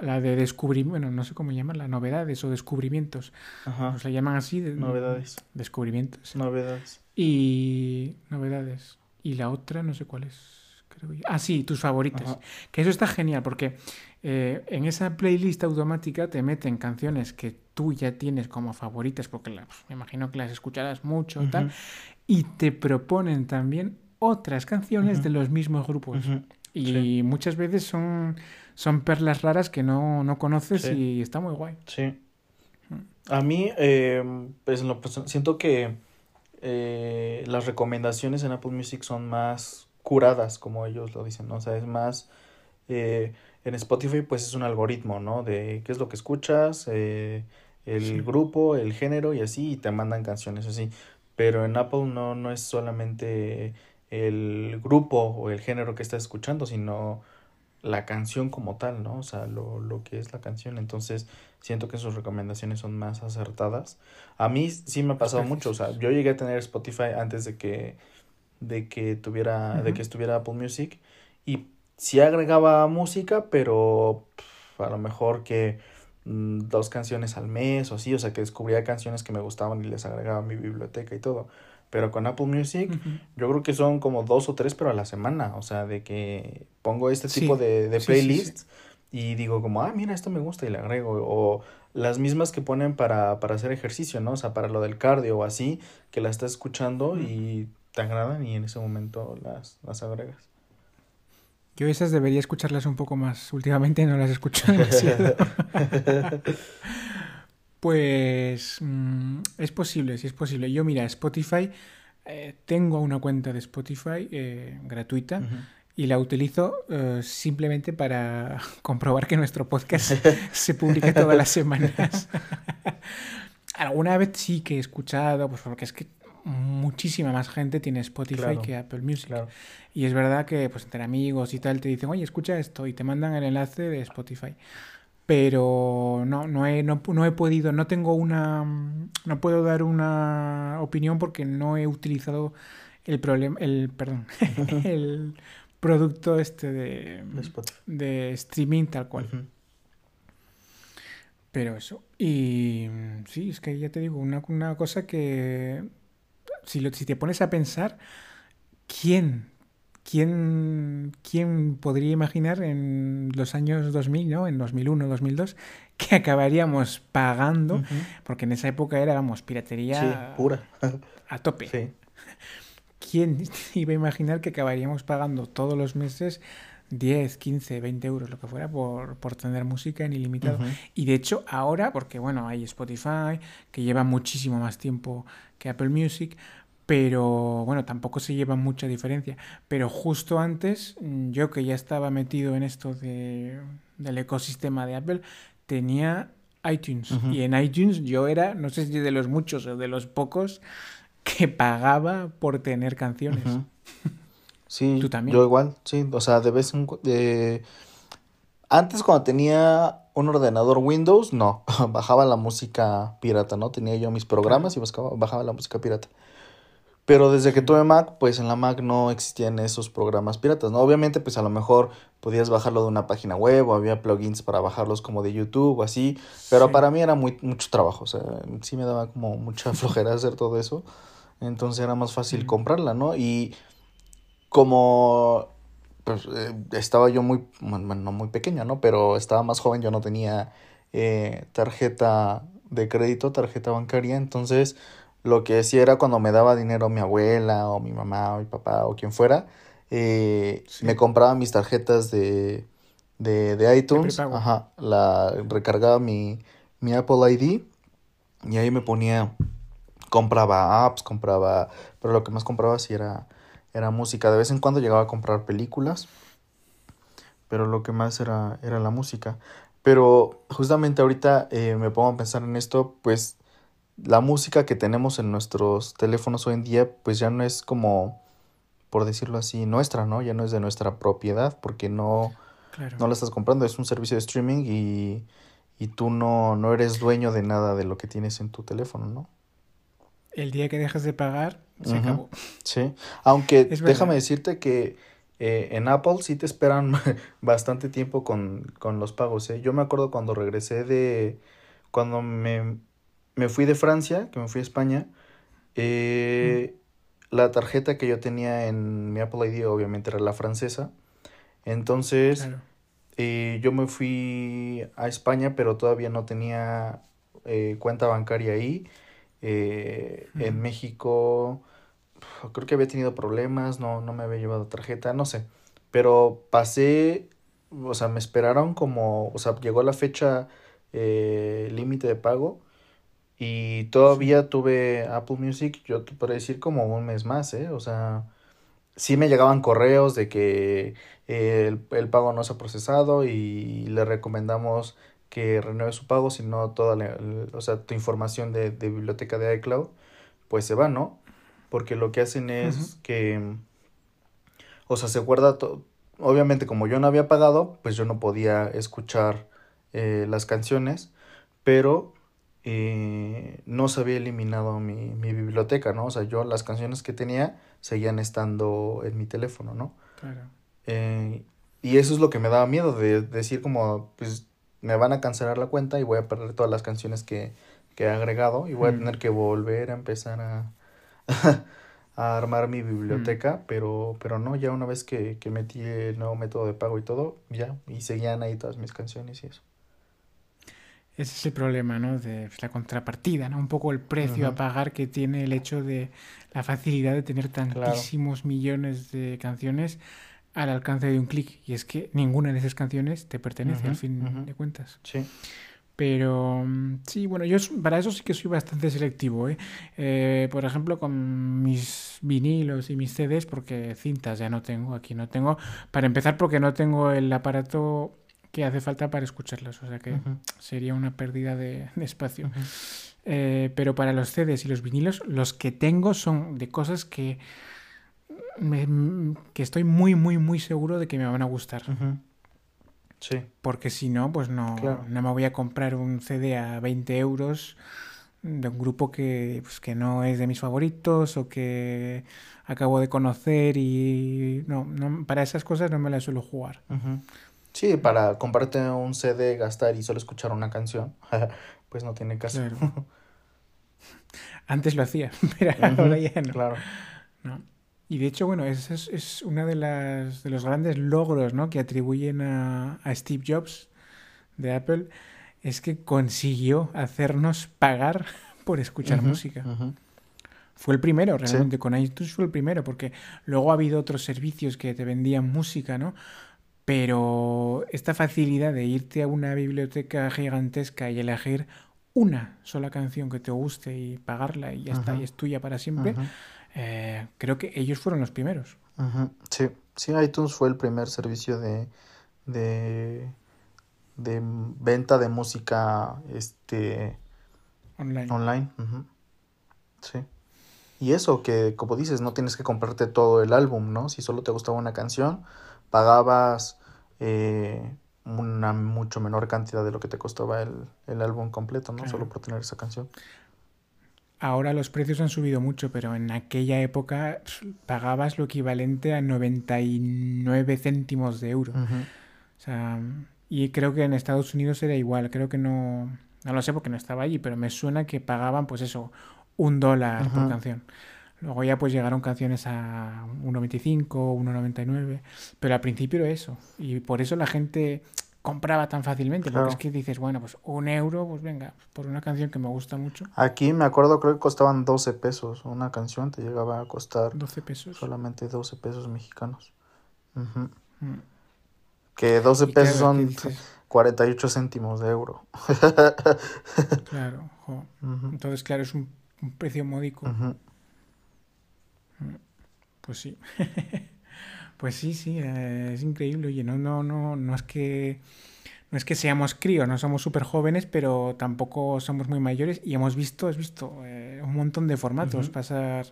La de descubrimiento, bueno, no sé cómo llaman, la novedades o descubrimientos. Ajá. Pues la llaman así. De, novedades. Descubrimientos. Novedades. Y novedades. Y la otra, no sé cuál es. Creo Ah, sí, tus favoritas. Que eso está genial porque eh, en esa playlist automática te meten canciones que tú ya tienes como favoritas porque pues, me imagino que las escucharás mucho y tal. Y te proponen también otras canciones de los mismos grupos. Y muchas veces son son perlas raras que no, no conoces y está muy guay. Sí. A mí, eh, pues lo siento que eh, las recomendaciones en Apple Music son más curadas, como ellos lo dicen, ¿no? O sea, es más... Eh, en Spotify, pues es un algoritmo, ¿no? De qué es lo que escuchas, el grupo, el género y así, y te mandan canciones así. Pero en Apple no, no es solamente el grupo o el género que estás escuchando, sino la canción como tal, ¿no? O sea, lo, lo que es la canción. Entonces, siento que sus recomendaciones son más acertadas. A mí sí me ha pasado mucho. O sea, yo llegué a tener Spotify antes de que, de que tuviera, de que estuviera Apple Music. Y sí agregaba música, pero a lo mejor que mm, dos canciones al mes o así. O sea, que descubría canciones que me gustaban y les agregaba a mi biblioteca y todo. Pero con Apple Music, yo creo que son como dos o tres, pero a la semana. O sea, de que pongo este tipo de, de playlists y digo como, ah, mira, esto me gusta y le agrego. O las mismas que ponen para, para hacer ejercicio, ¿no? O sea, para lo del cardio o así, que la estás escuchando y te agradan y en ese momento las, las agregas. Yo esas debería escucharlas un poco más. Últimamente no las escucho *laughs* demasiado. *laughs* Pues mm, es posible, sí es posible. Yo, mira, Spotify, eh, tengo una cuenta de Spotify eh, gratuita y la utilizo eh, simplemente para *laughs* comprobar que nuestro podcast *laughs* se publique todas las semanas. *laughs* Alguna vez sí que he escuchado, pues porque es que muchísima más gente tiene Spotify que Apple Music. Y es verdad que pues entre amigos y tal te dicen, oye, escucha esto y te mandan el enlace de Spotify. Pero no, no he, no, he podido, no tengo una, no puedo dar una opinión porque no he utilizado el problema, el, perdón, *laughs* el producto este de, de, streaming tal cual. Pero eso. Y sí, es que ya te digo, una, una cosa que si, lo, si te pones a pensar, ¿quién ¿quién, ¿quién podría imaginar en los años 2000, ¿no? en 2001, 2002, *laughs* que acabaríamos pagando? Porque en esa época era, vamos, piratería pura. *laughs* a tope. *laughs* ¿Quién iba a imaginar que acabaríamos pagando todos los meses 10, 15, 20 euros, lo que fuera, por, por tener música en ilimitado. Y de hecho, ahora, porque bueno, hay Spotify, que lleva muchísimo más tiempo que Apple Music, pero bueno, tampoco se lleva mucha diferencia. Pero justo antes, mm, yo que ya estaba metido en esto de, del ecosistema de Apple, tenía iTunes. Y en iTunes yo era, no sé si de los muchos o de los pocos, *laughs* que pagaba por tener canciones. *laughs* Sí, ¿Tú también? yo igual, sí. O sea, de vez en cuando... Antes cuando tenía un ordenador Windows, no, *laughs* bajaba la música pirata, ¿no? Tenía yo mis programas y bajaba la música pirata. Pero desde que tuve Mac, pues en la Mac no existían esos programas piratas, ¿no? Obviamente, pues a lo mejor podías bajarlo de una página web o había plugins para bajarlos como de YouTube o así, pero para mí era muy, mucho trabajo, o sea, sí me daba como mucha *laughs* flojera hacer todo eso, entonces era más fácil comprarla, ¿no? Y como pues, eh, estaba yo muy, bueno, no muy pequeño, ¿no? Pero estaba más joven, yo no tenía eh, tarjeta de crédito, tarjeta bancaria, entonces lo que hacía era cuando me daba dinero mi abuela o mi mamá o mi papá o quien fuera, eh, me compraba mis tarjetas de, de, de iTunes, ajá, la recargaba mi, mi Apple ID y ahí me ponía, compraba apps, compraba, pero lo que más compraba sí era, era música. De vez en cuando llegaba a comprar películas, pero lo que más era, era la música. Pero justamente ahorita eh, me pongo a pensar en esto, pues la música que tenemos en nuestros teléfonos hoy en día, pues ya no es como, por decirlo así, nuestra, ¿no? Ya no es de nuestra propiedad, porque no, no la estás comprando, es un servicio de streaming y, y tú no, no eres dueño de nada de lo que tienes en tu teléfono, ¿no? El día que dejas de pagar, se acabó. Sí, aunque déjame decirte que eh, en Apple sí te esperan *laughs* bastante tiempo con, con los pagos, ¿eh? Yo me acuerdo cuando regresé de... Cuando me me fui de Francia, que me fui a España, eh, la tarjeta que yo tenía en mi Apple ID obviamente era la francesa. Entonces, eh, yo me fui a España, pero todavía no tenía eh, cuenta bancaria ahí. En México, creo que había tenido problemas, no, no me había llevado tarjeta, no sé. Pero pasé, o sea, me esperaron como, o sea, llegó la fecha límite de pago y todavía tuve Apple Music, yo te puedo decir como un mes más, ¿eh? O sea, sí me llegaban correos de que el, pago no se ha procesado y le recomendamos que renueve su pago, si no toda la, o sea, tu información de, de, biblioteca de iCloud, pues se va, ¿no? Porque lo que hacen es que, o sea, se guarda todo. Obviamente, como yo no había pagado, pues yo no podía escuchar eh, las canciones, pero eh, no se había eliminado mi, mi, biblioteca, ¿no? O sea, yo las canciones que tenía seguían estando en mi teléfono, ¿no? Claro. Eh, y eso es lo que me daba miedo, de, decir como, pues me van a cancelar la cuenta y voy a perder todas las canciones que, que he agregado y voy a tener que volver a empezar a, *laughs* a armar mi biblioteca, mm. pero, pero no, ya una vez que, que metí el nuevo método de pago y todo, ya, y seguían ahí todas mis canciones y eso. Ese es el problema, ¿no? De pues, la contrapartida, ¿no? Un poco el precio a pagar que tiene el hecho de la facilidad de tener tantísimos millones de canciones al alcance de un clic. Y es que ninguna de esas canciones te pertenece al fin de cuentas. Sí. Pero mm, sí, bueno, yo para eso sí que soy bastante selectivo. ¿eh? ¿eh? por ejemplo, con mis vinilos y mis CDs, porque cintas ya no tengo, aquí no tengo. Para empezar, porque no tengo el aparato que hace falta para escucharlos. O sea que sería una pérdida de, espacio. Eh, pero para los CDs y los vinilos, los que tengo son de cosas que, que estoy muy, muy, muy seguro de que me van a gustar. Sí. Porque si no, pues no, no me voy a comprar un CD a 20 euros de un grupo que, pues, que no es de mis favoritos o que acabo de conocer y no, no para esas cosas no me las suelo jugar. Sí, para comprarte un CD, gastar y solo escuchar una canción, *laughs* pues no tiene caso. *laughs* Antes lo hacía, *laughs* pero ahora ya no. Claro. No. Y de hecho, bueno, ese es, es uno de, las, de los grandes logros ¿no? que atribuyen a, a Steve Jobs de Apple, es que consiguió hacernos pagar por escuchar música. Fue el primero, realmente, con iTunes fue el primero, porque luego ha habido otros servicios que te vendían música, ¿no? Pero esta facilidad de irte a una biblioteca gigantesca y elegir una sola canción que te guste y pagarla y ya está, y es tuya para siempre, eh, creo que ellos fueron los primeros. Sí, sí, iTunes fue el primer servicio de, de, de venta de música este, online. online. Sí. Y eso, que como dices, no tienes que comprarte todo el álbum, ¿no? Si solo te gustaba una canción, pagabas eh, una mucho menor cantidad de lo que te costaba el, el álbum completo, ¿no? Solo por tener esa canción. Ahora los precios han subido mucho, pero en aquella época pagabas lo equivalente a 99 céntimos de euro. O sea, y creo que en Estados Unidos era igual. Creo que no, no lo sé porque no estaba allí, pero me suena que pagaban, pues eso, un dólar por canción. Luego ya pues llegaron canciones a 1.25, 1.99, pero al principio era eso. Y por eso la gente compraba tan fácilmente, porque es que dices, bueno, pues un euro, pues venga, por una canción que me gusta mucho. Aquí me acuerdo, creo que costaban 12 pesos. Una canción te llegaba a costar 12 pesos. Solamente 12 pesos mexicanos. Mm. Que 12 pesos son 48 céntimos de euro. claro, entonces claro, es un, precio módico. Mm. Pues sí. *laughs* Pues sí, sí, eh, es increíble. Oye, no, no, no, no es que no es que seamos críos, no somos súper jóvenes, pero tampoco somos muy mayores y hemos visto, has visto eh, un montón de formatos pasar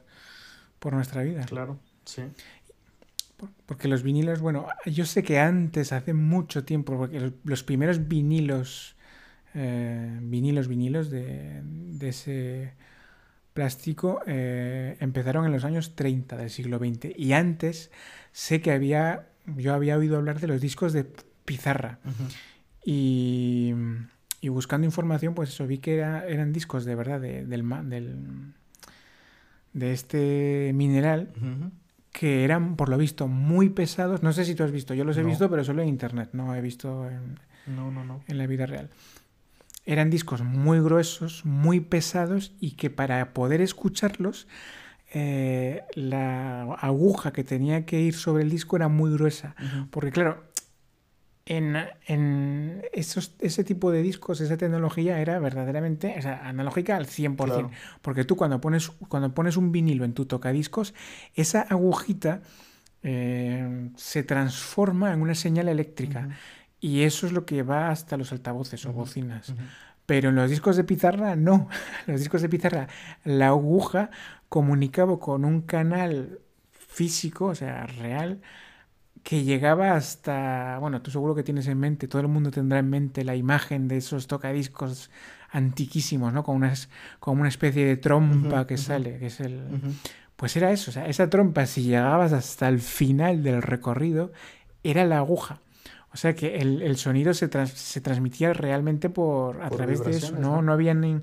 por nuestra vida. Claro, sí. Porque los vinilos, bueno, yo sé que antes, hace mucho tiempo, porque los primeros vinilos, eh, vinilos, vinilos de, de ese plástico empezaron en los años 30 del siglo XX y antes sé que había, yo había oído hablar de los discos de pizarra. y, y, buscando información, pues eso, vi que era, eran discos de verdad de, del, del, de este mineral. que eran, por lo visto, muy pesados. No sé si tú has visto, yo los he visto, pero solo en internet, no he visto en, no, no. en la vida real. Eran discos muy gruesos, muy pesados y que para poder escucharlos eh, la aguja que tenía que ir sobre el disco era muy gruesa. Porque claro, en, en esos, ese tipo de discos, esa tecnología era verdaderamente analógica al 100%. Porque tú cuando pones, cuando pones un vinilo en tu tocadiscos, esa agujita eh, se transforma en una señal eléctrica. Y eso es lo que va hasta los altavoces o bocinas. Pero en los discos de pizarra no. *laughs* En los discos de pizarra la aguja comunicaba con un canal físico, o sea, real, que llegaba hasta, bueno, tú seguro que tienes en mente, todo el mundo tendrá en mente la imagen de esos tocadiscos antiquísimos, ¿no? Con una, con una especie de trompa que sale, que es el... Pues era eso, o sea, esa trompa, si llegabas hasta el final del recorrido, era la aguja. O sea que el, sonido se, se, transmitía realmente por a través de eso. No, no, había ni,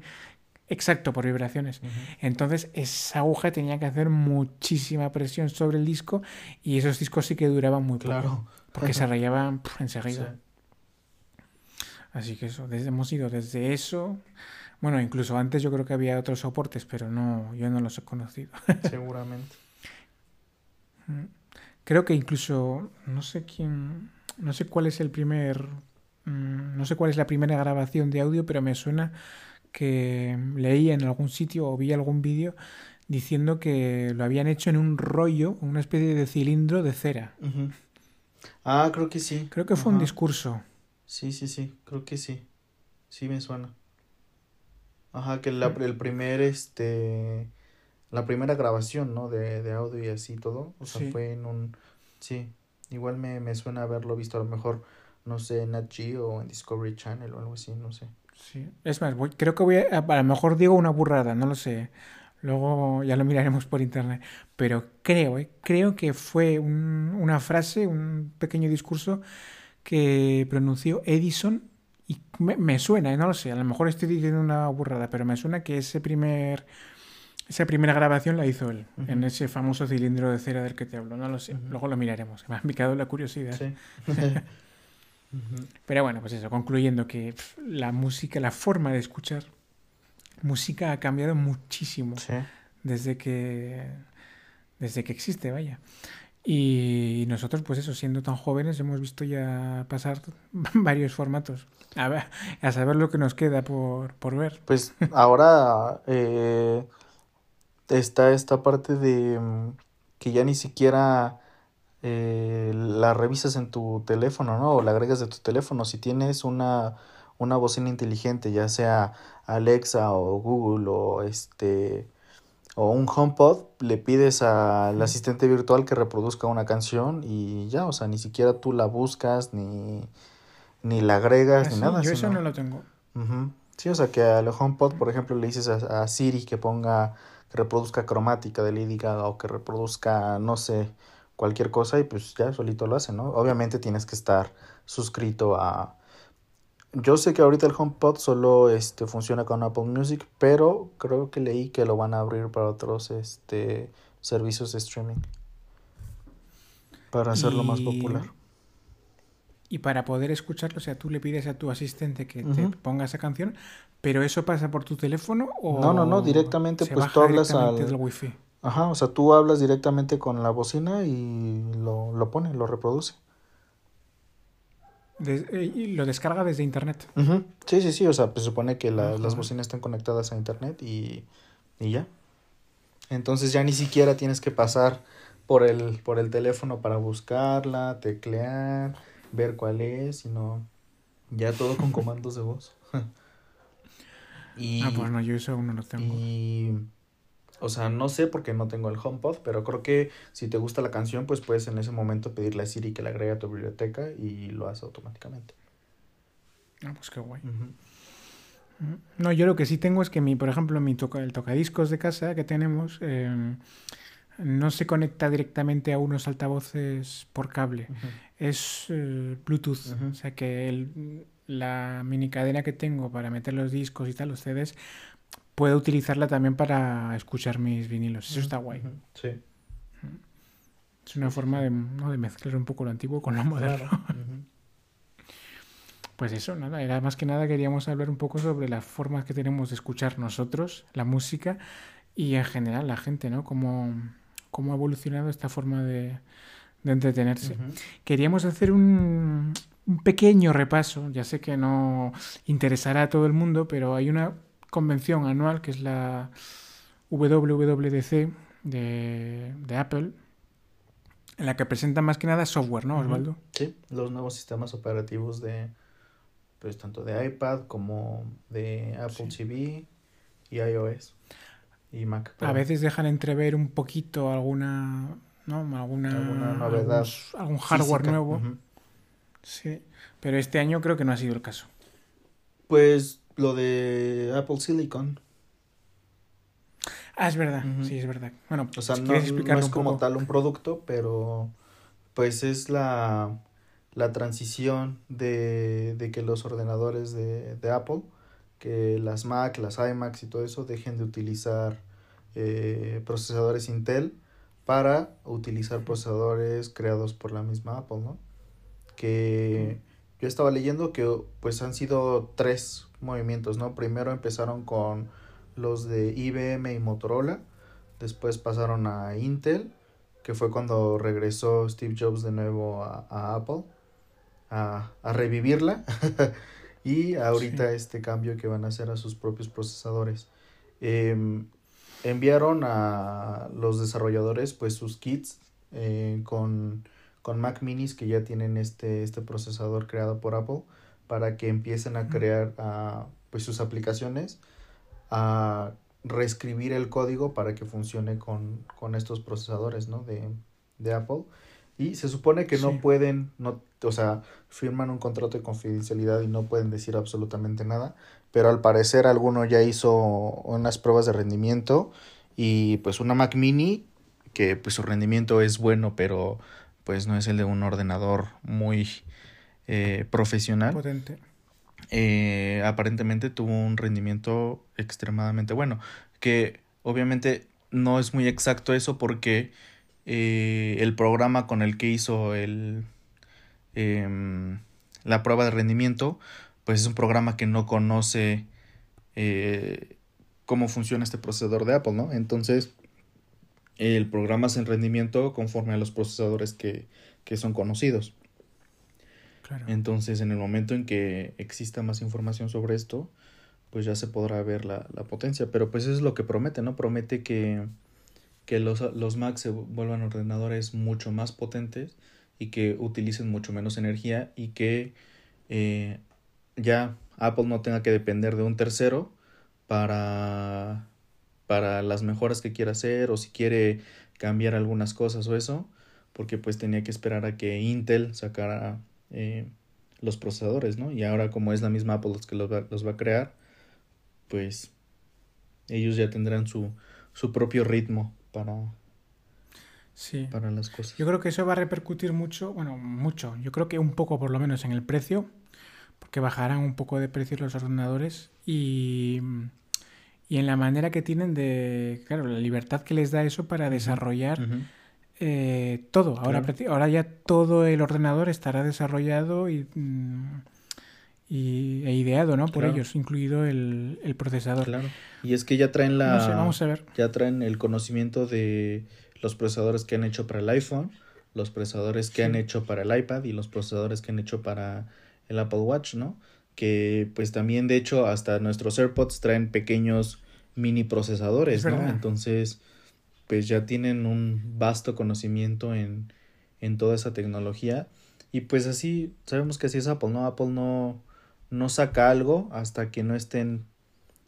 Exacto, por vibraciones. Entonces, esa aguja tenía que hacer muchísima presión sobre el disco y esos discos sí que duraban muy poco. Porque se *laughs* rayaban enseguida. Así que eso, desde, hemos ido desde eso. Bueno, incluso antes yo creo que había otros soportes, pero no, yo no los he conocido. *laughs* Seguramente. Mm. Creo que incluso, no sé quién, no sé cuál es el primer, mm, no sé cuál es la primera grabación de audio, pero me suena que leí en algún sitio o vi algún vídeo diciendo que lo habían hecho en un rollo, una especie de cilindro de cera. Ah, creo que sí. Creo que fue un discurso. Sí, sí, sí, creo que sí. Sí me suena. Ajá, que la, el primer, este, la primera grabación, ¿no? De, de audio y así todo, o sea, fue en un, sí, igual me, me suena haberlo visto a lo mejor, no sé, en Nat o en Discovery Channel o algo así, no sé. Sí, es más, creo que voy a, a lo mejor digo una burrada, no lo sé, luego ya lo miraremos por internet, pero creo, ¿eh? creo que fue un, una frase, un pequeño discurso que pronunció Edison y me, me suena, ¿eh? no lo sé, a lo mejor estoy diciendo una burrada, pero me suena que ese primer esa primera grabación la hizo él, en ese famoso cilindro de cera del que te hablo. No lo sé, luego lo miraremos. *laughs* Me ha picado la curiosidad. *laughs* Pero bueno, pues eso, concluyendo que la música, la forma de escuchar música ha cambiado muchísimo desde que desde que existe, vaya. Y nosotros, pues eso, siendo tan jóvenes, hemos visto ya pasar *laughs* varios formatos. A, ver, a saber lo que nos queda por, por ver. Pues ahora eh, está esta parte de mm, que ya ni siquiera eh, la revisas en tu teléfono, ¿no? O la agregas de tu teléfono. Si tienes una, una bocina inteligente, ya sea Alexa o Google o este o un HomePod, le pides al asistente virtual que reproduzca una canción y ya, o sea, ni siquiera tú la buscas ni, ni la agregas ni ah, nada. Yo eso no lo tengo. Sí, o sea, que al HomePod, por ejemplo, le dices a, a Siri que ponga que reproduzca cromática de Lady Gaga o que reproduzca, no sé, cualquier cosa y pues ya solito lo hace, ¿no? Obviamente tienes que estar suscrito a... Yo sé que ahorita el HomePod solo este, funciona con Apple Music, pero creo que leí que lo van a abrir para otros este, servicios de streaming. Para hacerlo más popular. Y para poder escucharlo, o sea, tú le pides a tu asistente que te ponga esa canción, pero eso pasa por tu teléfono o No, no, no, directamente pues tú hablas al del wifi. Ajá, o sea, tú hablas directamente con la bocina y lo, lo pone, lo reproduce. Eh, y lo descarga desde internet. Sí, sí, sí, o sea, pues supone que las bocinas están conectadas a internet y, y ya. Entonces ya ni siquiera tienes que pasar por el, por el teléfono para buscarla, teclear ver cuál es, sino ya todo con comandos de voz. *laughs* y, ah, pues no, yo eso aún no lo tengo. Y, o sea, no sé porque no tengo el HomePod, pero creo que si te gusta la canción, pues puedes en ese momento pedirle a Siri que la agregue a tu biblioteca y lo hace automáticamente. Ah, pues qué guay. No, yo lo que sí tengo es que mi, por ejemplo, mi toca, el tocadiscos de casa que tenemos, eh, no se conecta directamente a unos altavoces por cable, es eh, Bluetooth. O sea que el, la mini cadena que tengo para meter los discos y tal, los CDs, puedo utilizarla también para escuchar mis vinilos. Eso está guay. Sí. Es una forma de, ¿no? de, mezclar un poco lo antiguo con lo moderno. *laughs* Pues eso, nada, era más que nada queríamos hablar un poco sobre las formas que tenemos de escuchar nosotros, la música y en general la gente, ¿no? Como cómo ha evolucionado esta forma de, entretenerse. Queríamos hacer un, pequeño repaso, ya sé que no interesará a todo el mundo, pero hay una convención anual que es la WWDC de, de Apple, en la que presenta más que nada software, ¿no, Osvaldo? Sí, los nuevos sistemas operativos de, pues tanto de iPad como de Apple TV y iOS y Mac. A veces dejan entrever un poquito alguna, ¿no? Alguna, novedad. Algún, hardware nuevo. Sí, pero este año creo que no ha sido el caso. Pues lo de Apple Silicon. Ah, es verdad, sí, es verdad. Bueno, o sea, no, es como tal un producto, pero pues es la, la transición de, de que los ordenadores de, de Apple que las Mac, las iMacs y todo eso dejen de utilizar eh, procesadores Intel para utilizar procesadores creados por la misma Apple, ¿no? Que yo estaba leyendo que pues han sido tres movimientos, ¿no? Primero empezaron con los de IBM y Motorola, después pasaron a Intel, que fue cuando regresó Steve Jobs de nuevo a, Apple, a, a revivirla. *laughs* y ahorita este cambio que van a hacer a sus propios procesadores. Em, enviaron a los desarrolladores pues sus kits eh, con, con, Mac minis que ya tienen este, este procesador creado por Apple para que empiecen a crear pues sus aplicaciones a reescribir el código para que funcione con, con estos procesadores, ¿no? De, de Apple. Y se supone que no pueden, no, o sea, firman un contrato de confidencialidad y no pueden decir absolutamente nada, pero al parecer alguno ya hizo unas pruebas de rendimiento y pues una Mac mini que pues su rendimiento es bueno, pero pues no es el de un ordenador muy eh, profesional. Potente. Eh, aparentemente tuvo un rendimiento extremadamente bueno, que obviamente no es muy exacto eso porque eh, el programa con el que hizo el, em, la prueba de rendimiento, pues es un programa que no conoce eh, cómo funciona este procesador de Apple, ¿no? Entonces, el programa es en rendimiento conforme a los procesadores que, que son conocidos. Entonces, en el momento en que exista más información sobre esto, pues ya se podrá ver la, la potencia. Pero pues eso es lo que promete, ¿no? Promete que, que los, los Mac se vuelvan ordenadores mucho más potentes y que utilicen mucho menos energía y que eh, ya Apple no tenga que depender de un tercero para, para las mejoras que quiera hacer o si quiere cambiar algunas cosas o eso, porque pues tenía que esperar a que Intel sacara eh, los procesadores, ¿no? Y ahora como es la misma Apple los que los va, los va a crear, pues ellos ya tendrán su, su propio ritmo para, sí. para las cosas. Yo creo que eso va a repercutir mucho, bueno, mucho, yo creo que un poco por lo menos en el precio, porque bajarán un poco de precio los ordenadores y, y en la manera que tienen de, claro, la libertad que les da eso para desarrollar eh, todo. Ahora, ahora ya todo el ordenador estará desarrollado y... Mm, y, e ideado, ¿no? Por ellos, incluido el, el, procesador. Claro. Y es que ya traen la. No sé, vamos a ver. Ya traen el conocimiento de los procesadores que han hecho para el iPhone, los procesadores que han hecho para el iPad y los procesadores que han hecho para el Apple Watch, ¿no? Que pues también, de hecho, hasta nuestros AirPods traen pequeños mini procesadores, ¿no? Entonces, pues ya tienen un vasto conocimiento en, en toda esa tecnología. Y pues así, sabemos que así es Apple, ¿no? Apple no no saca algo hasta que no estén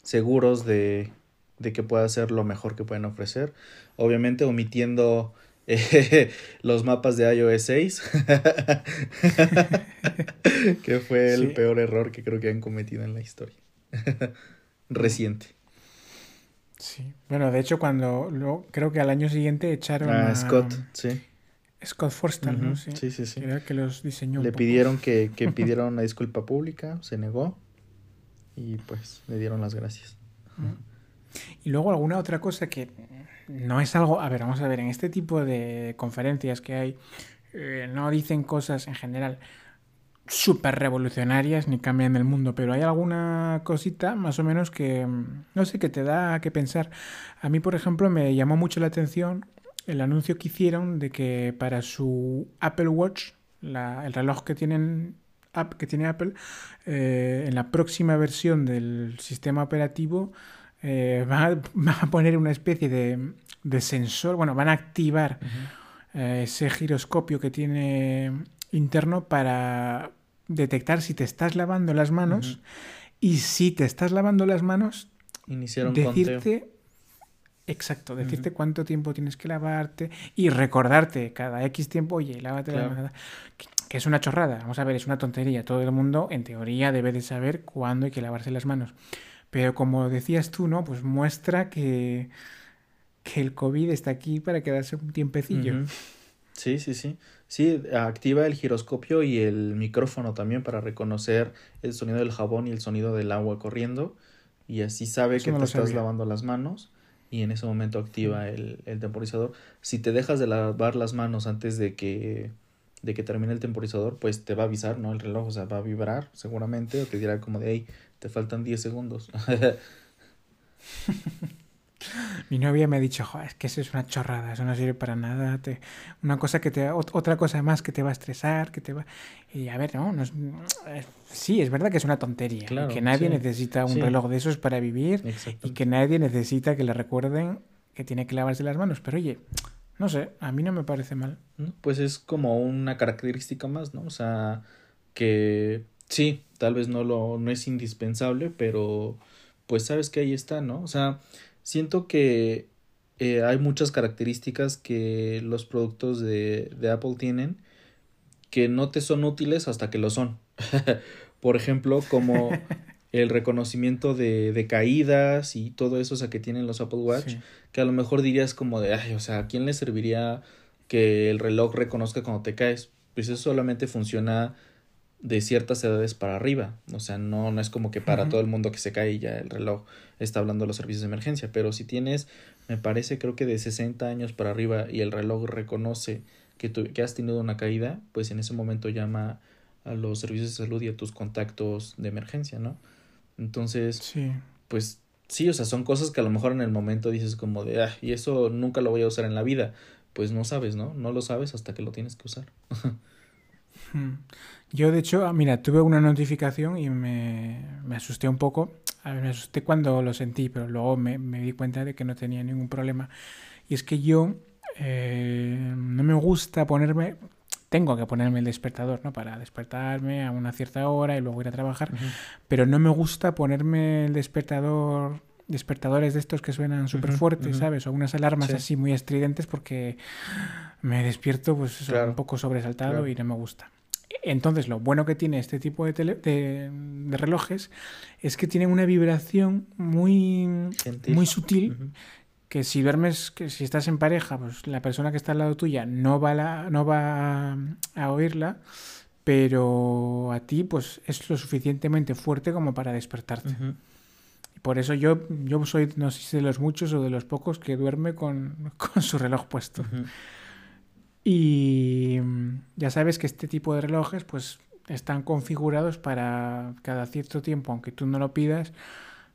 seguros de, de que pueda ser lo mejor que pueden ofrecer. Obviamente omitiendo eh, *laughs* los mapas de iOS 6, *laughs* que fue el peor error que creo que han cometido en la historia *laughs* reciente. Sí, bueno, de hecho cuando lo, creo que al año siguiente echaron ah, a Scott, sí. Scott Forster, ¿no? Sí, sí, sí. que los diseñó. Le pidieron que, que pidiera una disculpa pública, se negó y pues le dieron las gracias. Y luego alguna otra cosa que no es algo, a ver, vamos a ver, en este tipo de conferencias que hay, eh, no dicen cosas en general súper revolucionarias ni cambian el mundo, pero hay alguna cosita más o menos que, no sé, que te da que pensar. A mí, por ejemplo, me llamó mucho la atención el anuncio que hicieron de que para su Apple Watch, el reloj que tienen que tiene Apple, eh, en la próxima versión del sistema operativo eh, *laughs* van, a, poner una especie de, de sensor, bueno, van a activar eh, ese giroscopio que tiene interno para detectar si te estás lavando las manos y si te estás lavando las manos, Iniciaron decirte Exacto, decirte cuánto tiempo tienes que lavarte y recordarte cada X tiempo, oye, lávate la mano. Que, es una chorrada, vamos a ver, es una tontería. Todo el mundo, en teoría, debe de saber cuándo hay que lavarse las manos. Pero como decías tú, ¿no? Pues muestra que, que el COVID está aquí para quedarse un tiempecillo. Sí, sí, sí. Sí, activa el giroscopio y el micrófono también para reconocer el sonido del jabón y el sonido del agua corriendo. Y así sabe que te estás lavando las manos y en ese momento activa el, temporizador. Si te dejas de lavar las manos antes de que, de que termine el temporizador, pues te va a avisar, ¿no? El reloj, o sea, va a vibrar seguramente o te dirá como de, hey, te faltan 10 segundos. *laughs* Mi novia me ha dicho, es que eso es una chorrada, eso no sirve para nada. Te... Una cosa que te, otra cosa más que te va a estresar, que te va. Y a ver, no, no es... sí, es verdad que es una tontería. que nadie necesita un reloj de esos para vivir y que nadie necesita que le recuerden que tiene que lavarse las manos. Pero oye, no sé, a mí no me parece mal. Pues es como una característica más, ¿no? O sea, que sí, tal vez no lo no es indispensable, pero pues sabes que ahí está, ¿no? O sea, siento que eh, hay muchas características que los productos de, de Apple tienen que no te son útiles hasta que lo son. *laughs* Por ejemplo, como *laughs* el reconocimiento de, de, caídas y todo eso, o sea, que tienen los Apple Watch, que a lo mejor dirías como de, ay, o sea, ¿a quién le serviría que el reloj reconozca cuando te caes? Pues eso solamente funciona de ciertas edades para arriba, o sea, no, no es como que para todo el mundo que se cae ya el reloj está hablando de los servicios de emergencia, pero si tienes, me parece, creo que de 60 años para arriba y el reloj reconoce que, tú, que has tenido una caída, pues en ese momento llama a los servicios de salud y a tus contactos de emergencia, ¿no? Entonces, sí. pues sí, o sea, son cosas que a lo mejor en el momento dices como de, ah, y eso nunca lo voy a usar en la vida. Pues no sabes, ¿no? No lo sabes hasta que lo tienes que usar. *laughs* Yo, de hecho, ah, mira, tuve una notificación y me, me asusté un poco. A ver, me asusté cuando lo sentí, pero luego me, me, di cuenta de que no tenía ningún problema. Y es que yo eh, no me gusta ponerme, tengo que ponerme el despertador, ¿no? Para despertarme a una cierta hora y luego ir a trabajar. Pero no me gusta ponerme el despertador, despertadores de estos que suenan súper fuertes, ¿sabes? O unas alarmas así muy estridentes porque me despierto pues un poco sobresaltado y no me gusta. Entonces, lo bueno que tiene este tipo de, de, relojes es que tienen una vibración muy, muy sutil que si duermes, que si estás en pareja, pues la persona que está al lado tuya no va, la, no va a, oírla, pero a ti pues es lo suficientemente fuerte como para despertarte. Por eso yo, yo soy, no sé si de los muchos o de los pocos que duerme con, *laughs* con su reloj puesto. Y ya sabes que este tipo de relojes pues están configurados para cada cierto tiempo, aunque tú no lo pidas,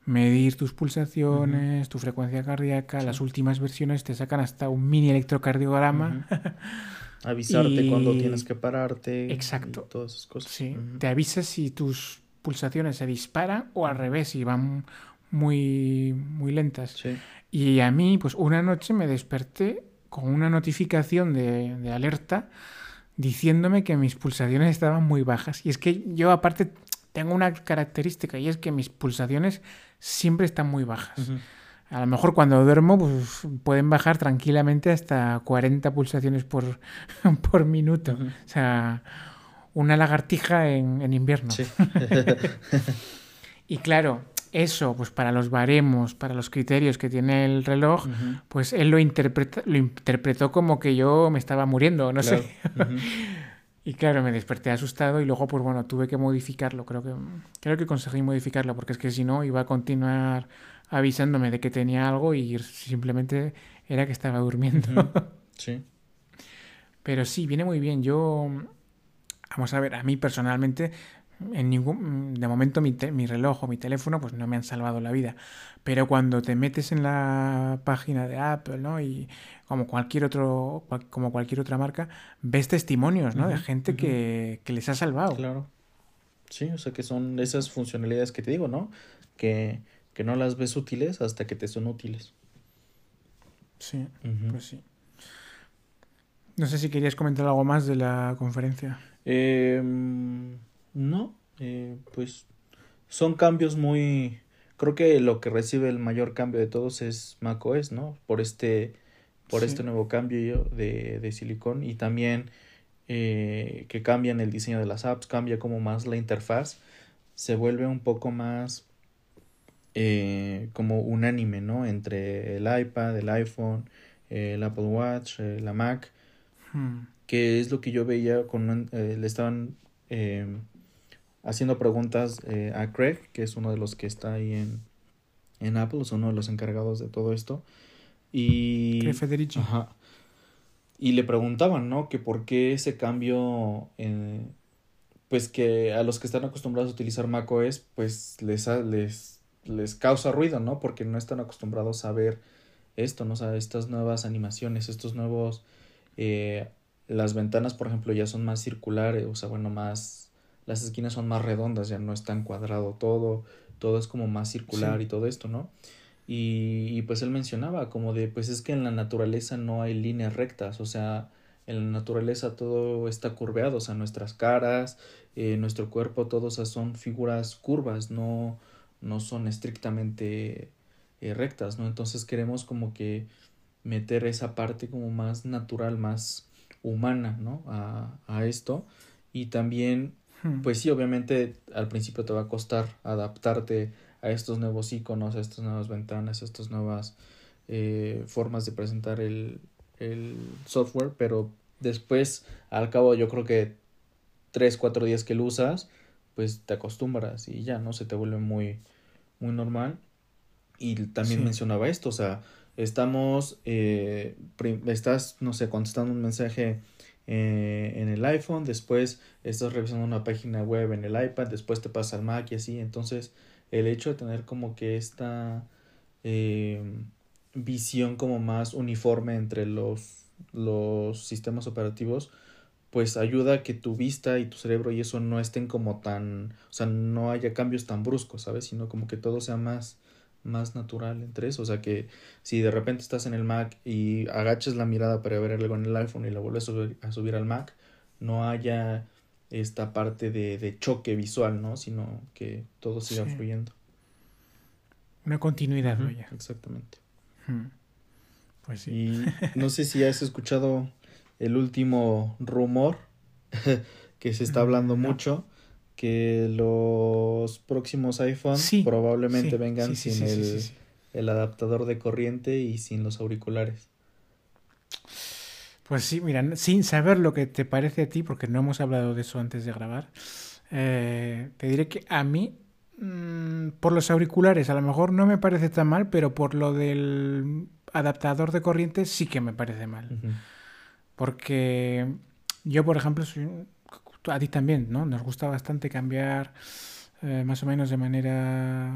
medir tus pulsaciones, tu frecuencia cardíaca. Las últimas versiones te sacan hasta un mini electrocardiograma. *laughs* Avisarte cuando tienes que pararte. Exacto. todas esas cosas. Sí. Te avisa si tus pulsaciones se disparan o al revés, si van muy, muy lentas. Sí. Y a mí, pues una noche me desperté con una notificación de, de alerta diciéndome que mis pulsaciones estaban muy bajas. Y es que yo aparte tengo una característica y es que mis pulsaciones siempre están muy bajas. A lo mejor cuando duermo pues, pueden bajar tranquilamente hasta 40 pulsaciones por, *laughs* por minuto. O sea, una lagartija en, en invierno. *laughs* y claro, eso, pues para los baremos, para los criterios que tiene el reloj, pues él lo, interpreta, lo interpretó como que yo me estaba muriendo, no sé. *laughs* Y claro, me desperté asustado y luego, pues bueno, tuve que modificarlo. Creo que, creo que conseguí modificarlo porque es que si no iba a continuar avisándome de que tenía algo y simplemente era que estaba durmiendo. *laughs* Sí. Pero sí, viene muy bien. Yo, vamos a ver, a mí personalmente, en ningún, de momento mi, mi reloj o mi teléfono, pues no me han salvado la vida. Pero cuando te metes en la página de Apple, ¿no? Y como cualquier otro, como cualquier otra marca, ves testimonios, ¿no? de gente que, les ha salvado. Claro. Sí, o sea que son esas funcionalidades que te digo, ¿no? Que, que no las ves útiles hasta que te son útiles. Sí, pues sí. No sé si querías comentar algo más de la conferencia. Em, no, eh, pues son cambios muy... Creo que lo que recibe el mayor cambio de todos es macOS, ¿no? Por este por este nuevo cambio de, de silicón y también eh, que cambian el diseño de las apps, cambia como más la interfaz, se vuelve un poco más eh, como unánime, ¿no? Entre el iPad, el iPhone, el Apple Watch, eh, la Mac, hmm. que es lo que yo veía con, le estaban haciendo preguntas a Craig, que es uno de los que está ahí en, en Apple, es uno de los encargados de todo esto, y. Federici. Ajá. Y le preguntaban, ¿no? Que por qué ese cambio. En, pues que a los que están acostumbrados a utilizar macOS, pues les, les, les causa ruido, ¿no? Porque no están acostumbrados a ver esto, ¿no? O sea, estas nuevas animaciones, estos nuevos. Eh, las ventanas, por ejemplo, ya son más circulares, o sea, bueno, más. Las esquinas son más redondas, ya no es tan cuadrado todo, todo es como más circular y todo esto, ¿no? Y, pues él mencionaba como de, pues es que en la naturaleza no hay líneas rectas, o sea, en la naturaleza todo está curveado, o sea, nuestras caras, eh, nuestro cuerpo, todos son figuras curvas, no, no son estrictamente eh, rectas, ¿no? Entonces queremos como que meter esa parte como más natural, más humana, ¿no? A, a esto. Y también, hmm. pues sí, obviamente al principio te va a costar adaptarte a estos nuevos iconos, a estas nuevas ventanas, a estas nuevas eh, formas de presentar el, el software, pero después, al cabo, yo creo que tres, cuatro días que lo usas, pues te acostumbras y ya, ¿no? Se te vuelve muy, muy normal. Y también mencionaba esto, o sea, estamos, eh, estás, no sé, contestando un mensaje eh, en el iPhone, después estás revisando una página web en el iPad, después te pasa al Mac y así, entonces el hecho de tener como que esta eh, visión como más uniforme entre los, los sistemas operativos, pues ayuda a que tu vista y tu cerebro y eso no estén como tan, o sea, no haya cambios tan bruscos, ¿sabes? Sino como que todo sea más, más natural entre eso. O sea, que si de repente estás en el Mac y agachas la mirada para ver algo en el iPhone y lo vuelves a subir, al Mac, no haya esta parte de, de choque visual, ¿no? Sino que todo siga fluyendo. Una continuidad, ¿no? Exactamente. Pues sí. Y *laughs* no sé si has escuchado el último rumor *laughs* que se está hablando mucho que los próximos iPhones probablemente vengan sin el, el, adaptador de corriente y sin los auriculares. Pues sí, mira, sin saber lo que te parece a ti, porque no hemos hablado de eso antes de grabar, eh, te diré que a mí, mm, por los auriculares, a lo mejor no me parece tan mal, pero por lo del adaptador de corriente sí que me parece mal. Porque yo, por ejemplo, soy, a ti también, ¿no? Nos gusta bastante cambiar eh, más o menos de manera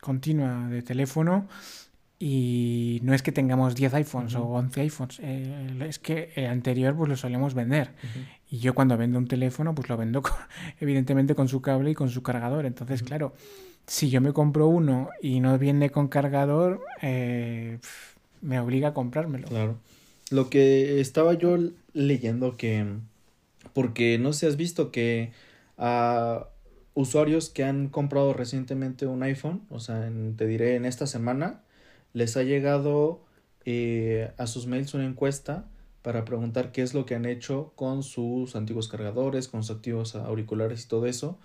continua de teléfono y no es que tengamos 10 iPhones o 11 iPhones, eh, es que el anterior pues lo solemos vender. Y yo cuando vendo un teléfono pues lo vendo *laughs* evidentemente con su cable y con su cargador. Entonces, claro, si yo me compro uno y no viene con cargador, eh, me obliga a comprármelo. Claro. Lo que estaba yo leyendo que, porque no sé si has visto que a usuarios que han comprado recientemente un iPhone, o sea, te diré en esta semana, les ha llegado eh, a sus mails una encuesta para preguntar qué es lo que han hecho con sus antiguos cargadores, con sus antiguos auriculares y todo eso,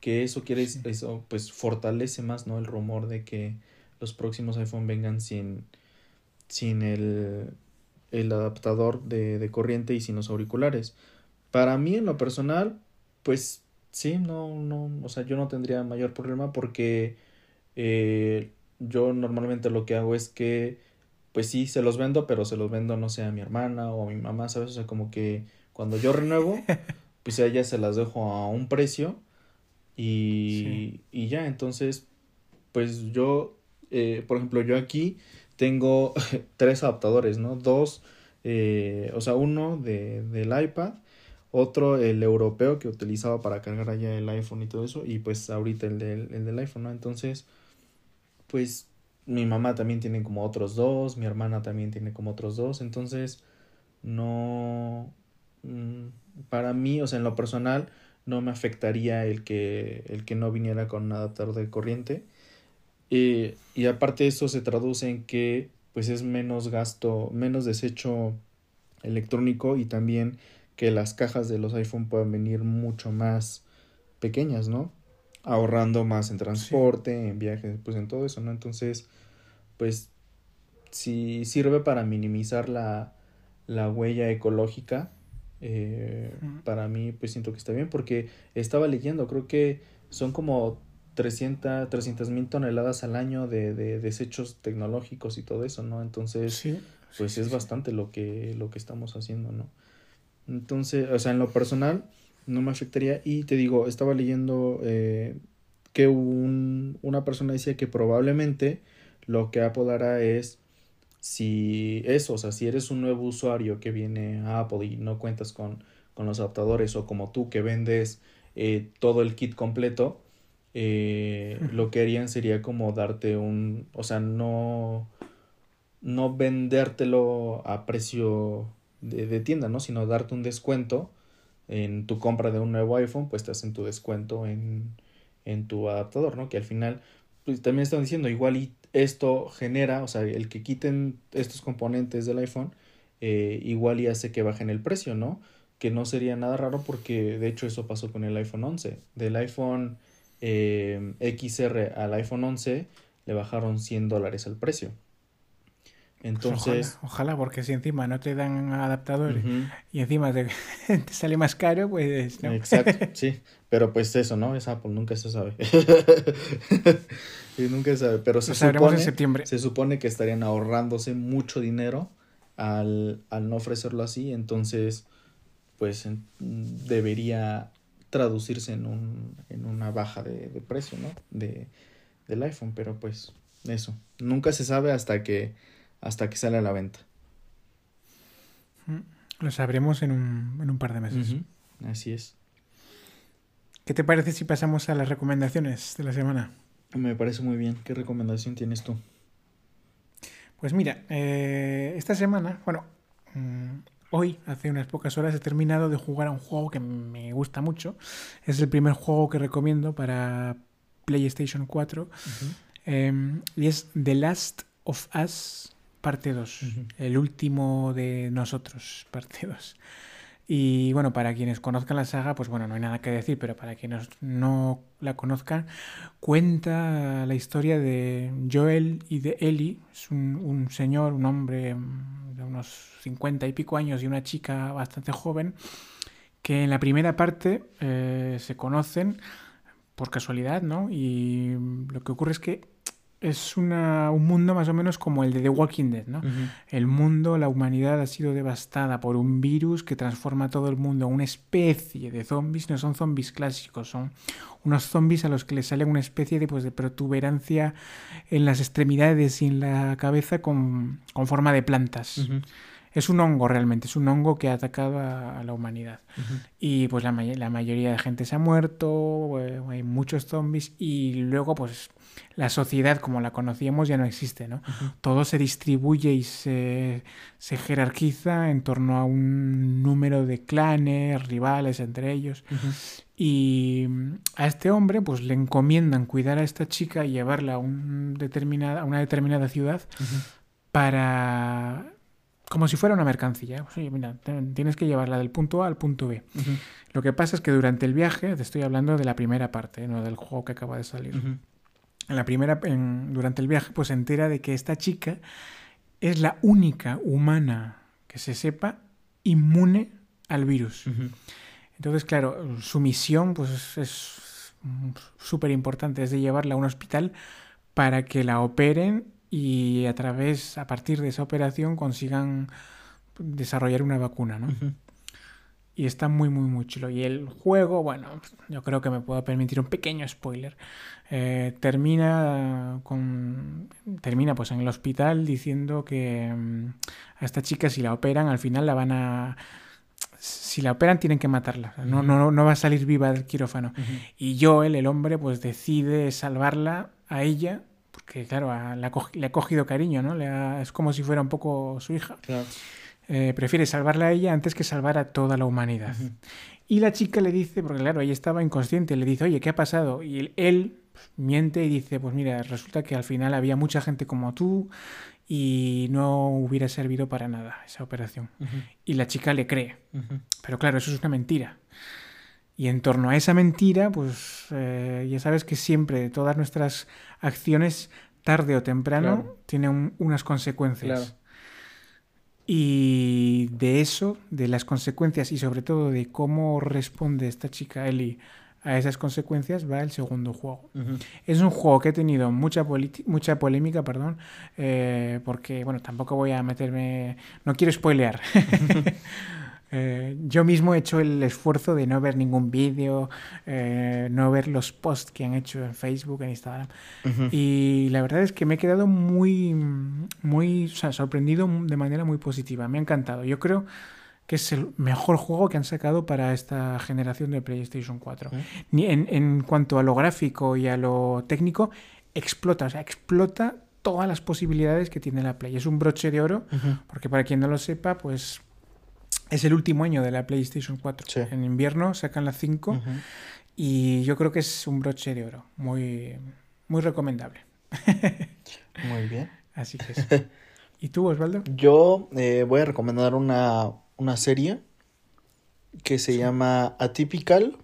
que eso quiere eso pues fortalece más, ¿no? El rumor de que los próximos iPhone vengan sin sin el el adaptador de, de corriente y sin los auriculares. Para mí, en lo personal, pues sí, no, no, o sea, yo no tendría mayor problema porque eh, yo normalmente lo que hago es que, pues sí, se los vendo, pero se los vendo, no sé, a mi hermana o a mi mamá, ¿sabes? O sea, como que cuando yo renuevo, *laughs* pues a ella se las dejo a un precio y, y ya, entonces, pues yo, eh, por ejemplo, yo aquí tengo *laughs* tres adaptadores, ¿no? Dos, eh, o sea, uno de, del iPad, otro el europeo que utilizaba para cargar allá el iPhone y todo eso, y pues ahorita el del, el del iPhone, ¿no? Entonces, pues mi mamá también tiene como otros dos, mi hermana también tiene como otros dos, entonces no, mm, para mí, o sea, en lo personal, no me afectaría el que, el que no viniera con un adaptador de corriente y aparte eso se traduce en que pues es menos gasto, menos desecho electrónico y también que las cajas de los iPhone puedan venir mucho más pequeñas, ¿no? Ahorrando más en transporte, en viajes, pues en todo eso, ¿no? Entonces, pues si sirve para minimizar la, la huella ecológica, eh, para mí pues siento que está bien porque estaba leyendo, creo que son como 300 mil toneladas al año de, de, desechos tecnológicos y todo eso, ¿no? Entonces, pues es bastante lo que, lo que estamos haciendo, ¿no? Entonces, o sea, en lo personal no me afectaría. Y te digo, estaba leyendo eh, que un, una persona decía que probablemente lo que Apple hará es si eso, o sea, si eres un nuevo usuario que viene a Apple y no cuentas con, con los adaptadores o como tú que vendes eh, todo el kit completo, eh, lo que harían sería como darte un, o sea, no, no vendértelo a precio de, de, tienda, ¿no? Sino darte un descuento en tu compra de un nuevo iPhone, pues te hacen tu descuento en, en tu adaptador, ¿no? Que al final, pues, también están diciendo, igual y esto genera, o sea, el que quiten estos componentes del iPhone, eh, igual y hace que bajen el precio, ¿no? Que no sería nada raro porque de hecho eso pasó con el iPhone 11. Del iPhone eh, XR al iPhone 11 le bajaron 100 dólares al precio. Entonces. ojalá, porque si encima no te dan adaptadores y encima *laughs* te, sale más caro, pues. Exacto, *laughs* sí. Pero pues eso, ¿no? Es Apple, nunca se sabe. *laughs* y nunca se sabe. Pero se supone, en septiembre. se supone que estarían ahorrándose mucho dinero al, no ofrecerlo así. Entonces, pues debería traducirse en, un, en una baja de, de precio, ¿no? De, del iPhone. Pero pues, eso. Nunca se sabe hasta que hasta que sale a la venta. Mm, lo sabremos en un, en un par de meses. Así es. ¿Qué te parece si pasamos a las recomendaciones de la semana? Me parece muy bien. ¿Qué recomendación tienes tú? Pues mira, eh, esta semana, bueno, mm, hoy, hace unas pocas horas, he terminado de jugar a un juego que me gusta mucho. Es el primer juego que recomiendo para PlayStation 4. Em, y es The Last of Us parte 2, el último de nosotros, parte 2. Y bueno, para quienes conozcan la saga, pues bueno, no hay nada que decir, pero para quienes no la conozcan, cuenta la historia de Joel y de Ellie. Es un, señor, un hombre de unos 50 y pico años y una chica bastante joven, que en la primera parte eh, se conocen por casualidad, ¿no? Y lo que ocurre es que es una, un mundo más o menos como el de The Walking Dead, ¿no? El mundo, la humanidad ha sido devastada por un virus que transforma a todo el mundo en una especie de zombies, no son zombies clásicos, son unos zombies a los que les sale una especie de, pues, de protuberancia en las extremidades y en la cabeza con, con forma de plantas. Es un hongo realmente, es un hongo que ha atacado a, la humanidad. Y pues la, la, mayoría de gente se ha muerto, eh, hay muchos zombies y luego pues la sociedad como la conocíamos ya no existe, ¿no? Todo se distribuye y se, jerarquiza en torno a un número de clanes, rivales entre ellos. Y a este hombre pues le encomiendan cuidar a esta chica y llevarla a, un determinada, a una determinada ciudad para como si fuera una mercancía. mira, tienes que llevarla del punto A al punto B. Lo que pasa es que durante el viaje, te estoy hablando de la primera parte, no del juego que acaba de salir en la primera, durante el viaje, pues se entera de que esta chica es la única humana que se sepa inmune al virus. Entonces, claro, su misión pues es súper importante, es de llevarla a un hospital para que la operen y a través, a partir de esa operación, consigan desarrollar una vacuna, ¿no? y está muy, muy, muy chulo. Y el juego, bueno, yo creo que me puedo permitir un pequeño spoiler. Eh, termina con. Termina pues en el hospital diciendo que mm, a esta chica, si la operan, al final la van a. Si la operan, tienen que matarla. No, no, no va a salir viva del quirófano. Y Joel, el hombre, pues decide salvarla a ella. Porque, claro, le ha cogido cariño, ¿no? Le es como si fuera un poco su hija. Claro. Eh, prefiere salvarla a ella antes que salvar a toda la humanidad. Y la chica le dice, porque claro, ella estaba inconsciente, le dice, oye, ¿qué ha pasado? Y él, miente y dice, pues mira, resulta que al final había mucha gente como tú y no hubiera servido para nada esa operación. Y la chica le cree. Pero claro, eso es una mentira. Y en torno a esa mentira, pues eh, ya sabes que siempre todas nuestras acciones, tarde o temprano, tienen unas consecuencias. Y de eso, de las consecuencias y sobre todo de cómo responde esta chica Ellie a esas consecuencias, va el segundo juego. Es un juego que ha tenido mucha, mucha polémica, perdón, eh, porque, bueno, tampoco voy a meterme... No quiero spoilear. *laughs* Eh, yo mismo he hecho el esfuerzo de no ver ningún vídeo, eh, no ver los posts que han hecho en Facebook, en Instagram. Y la verdad es que me he quedado muy, muy sorprendido de manera muy positiva. Me ha encantado. Yo creo que es el mejor juego que han sacado para esta generación de PlayStation 4. Ni en, en cuanto a lo gráfico y a lo técnico, explota, o sea, explota todas las posibilidades que tiene la Play. Es un broche de oro, porque para quien no lo sepa, pues es el último año de la PlayStation 4. En invierno sacan la 5 y yo creo que es un broche de oro. Muy, muy recomendable. *laughs* Muy bien. Así que. *laughs* ¿Y tú, Osvaldo? Yo eh, voy a recomendar una, una serie que se llama Atypical.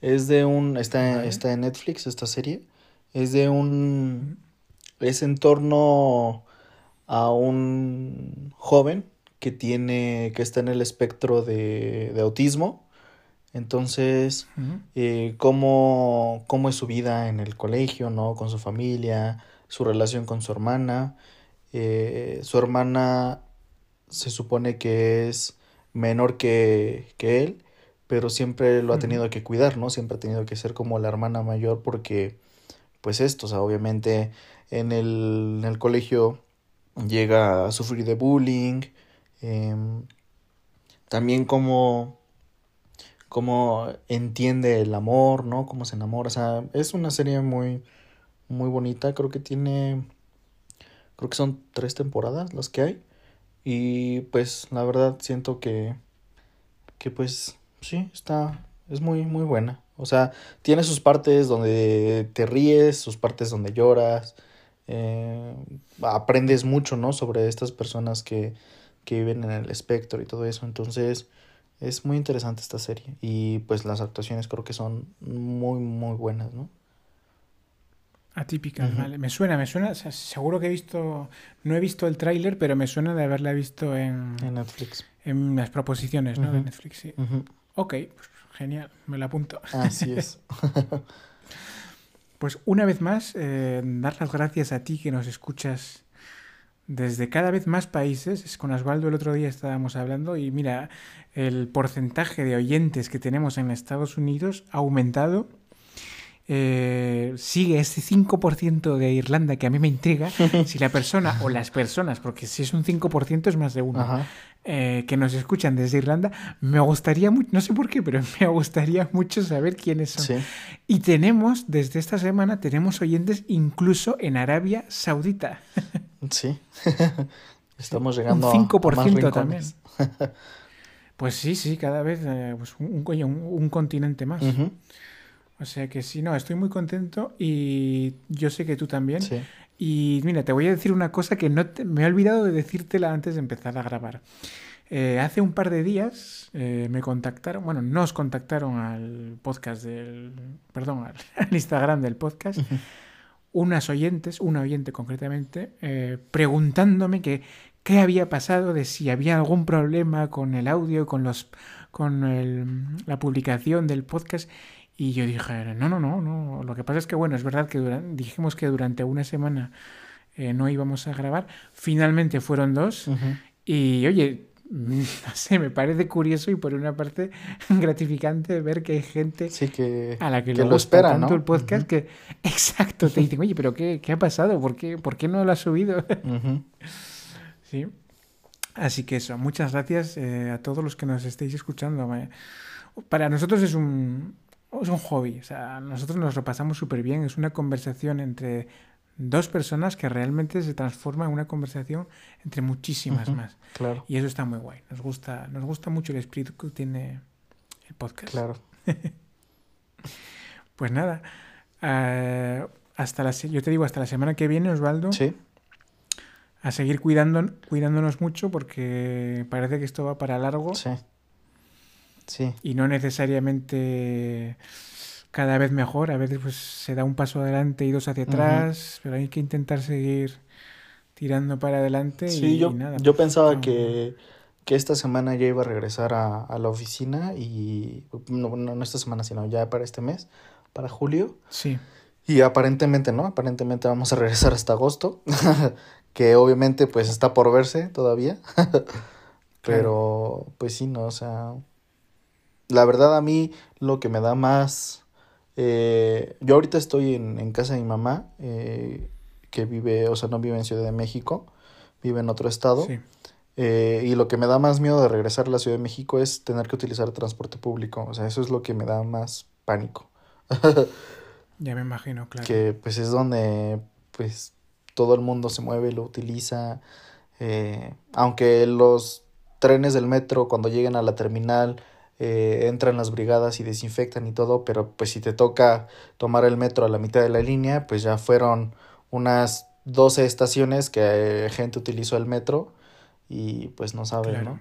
Es de un. Está, Vale. está en Netflix esta serie. Es de un. Es en torno a un joven que tiene. que está en el espectro de, de autismo. Entonces, eh, cómo, cómo es su vida en el colegio, ¿no? Con su familia, su relación con su hermana. Eh, su hermana se supone que es menor que, que él, pero siempre lo ha tenido que cuidar, ¿no? Siempre ha tenido que ser como la hermana mayor porque, pues esto, o sea, obviamente en el, en el colegio llega a sufrir de bullying, em, también como cómo entiende el amor, ¿no? Cómo se enamora. O sea, es una serie muy, muy bonita. Creo que tiene, creo que son tres temporadas las que hay. Y pues la verdad siento que, que pues sí, está, es muy, muy buena. O sea, tiene sus partes donde te ríes, sus partes donde lloras. eh, aprendes mucho, ¿no? Sobre estas personas que, que viven en el espectro y todo eso. Entonces, es muy interesante esta serie. Y pues las actuaciones creo que son muy, muy buenas, ¿no? Atípica, Ujú. vale. Me suena, me suena. o sea, seguro que he visto. No he visto el tráiler, pero me suena de haberla visto en, En Netflix. en las proposiciones, ¿no? De. Netflix, sí. Ujú. Ok, pues, genial, me la apunto. Así es. *laughs* *laughs* Pues una vez más, eh, dar las gracias a ti que nos escuchas desde cada vez más países. Es Con Osvaldo el otro día estábamos hablando y mira, el porcentaje de oyentes que tenemos en Estados Unidos ha aumentado. Eh, sigue ese 5% de Irlanda que a mí me intriga. *laughs* Si la persona o las personas, porque si es un 5% es más de uno, eh, que nos escuchan desde Irlanda, me gustaría mucho, no sé por qué, pero *laughs* me gustaría mucho saber quiénes son. Sí. Y tenemos, desde esta semana, tenemos oyentes incluso en Arabia Saudita. *laughs* Sí. Estamos llegando Un a- a, 5% más rincones. Pues sí, sí, cada vez eh, pues un, un- un- un continente más. O sea que sí, no, estoy muy contento y yo sé que tú también. Sí. Y mira, te voy a decir una cosa que no te- me he olvidado de decírtela antes de empezar a grabar. Eh, hace un par de días eh, me contactaron, bueno, nos contactaron al podcast del, perdón, al, *laughs* al Instagram del podcast, unas oyentes, una oyente concretamente, eh, preguntándome que qué había pasado, de si había algún problema con el audio, con los, con el- la publicación del podcast. Y yo dije, no, no, no, no. Lo que pasa es que, bueno, es verdad que dijimos que durante una semana eh, no íbamos a grabar. Finalmente fueron dos. Y oye, *laughs* no sé, me parece curioso y por una parte *laughs* gratificante ver que hay gente Sí que, a la que, que le gusta espera, tanto ¿no? el podcast que, *laughs* exacto, te dicen, oye, pero ¿qué, qué ha pasado? ¿Por qué, ¿Por qué no lo has subido? Sí. Así que eso, muchas gracias eh, a todos los que nos estéis escuchando. Para nosotros es un, es un hobby, o sea, nosotros nos lo pasamos súper bien, es una conversación entre dos personas que realmente se transforma en una conversación entre muchísimas más. Claro, Y eso está muy guay, nos gusta, nos gusta mucho el espíritu que tiene el podcast. claro. *laughs* Pues nada, eh, hasta la, se- yo te digo hasta la semana que viene, Osvaldo, Sí. a seguir cuidando, cuidándonos mucho porque parece que esto va para largo Sí. Sí. y no necesariamente cada vez mejor. A veces pues se da un paso adelante y dos hacia atrás, pero hay que intentar seguir tirando para adelante Sí, y, yo, y nada. yo pensaba Como- que, que esta semana ya iba a regresar a, a la oficina y no, no, no esta semana, sino ya para este mes, para julio. Sí, Y aparentemente, ¿no? Aparentemente vamos a regresar hasta agosto, *laughs* que obviamente pues está por verse todavía. *laughs* Pero pues sí, ¿no? O sea, la verdad a mí lo que me da más... eh, yo ahorita estoy en, en casa de mi mamá, eh, que vive, o sea, no vive en Ciudad de México, vive en otro estado. sí. Eh, y lo que me da más miedo de regresar a la Ciudad de México es tener que utilizar transporte público. O sea, eso es lo que me da más pánico. *laughs* Ya me imagino, claro. que pues es donde pues todo el mundo se mueve, lo utiliza. eh, aunque los trenes del metro cuando lleguen a la terminal eh, entran las brigadas y desinfectan y todo, pero pues si te toca tomar el metro a la mitad de la línea, pues ya fueron unas 12 estaciones que eh, gente utilizó el metro y pues no sabe, ¿no?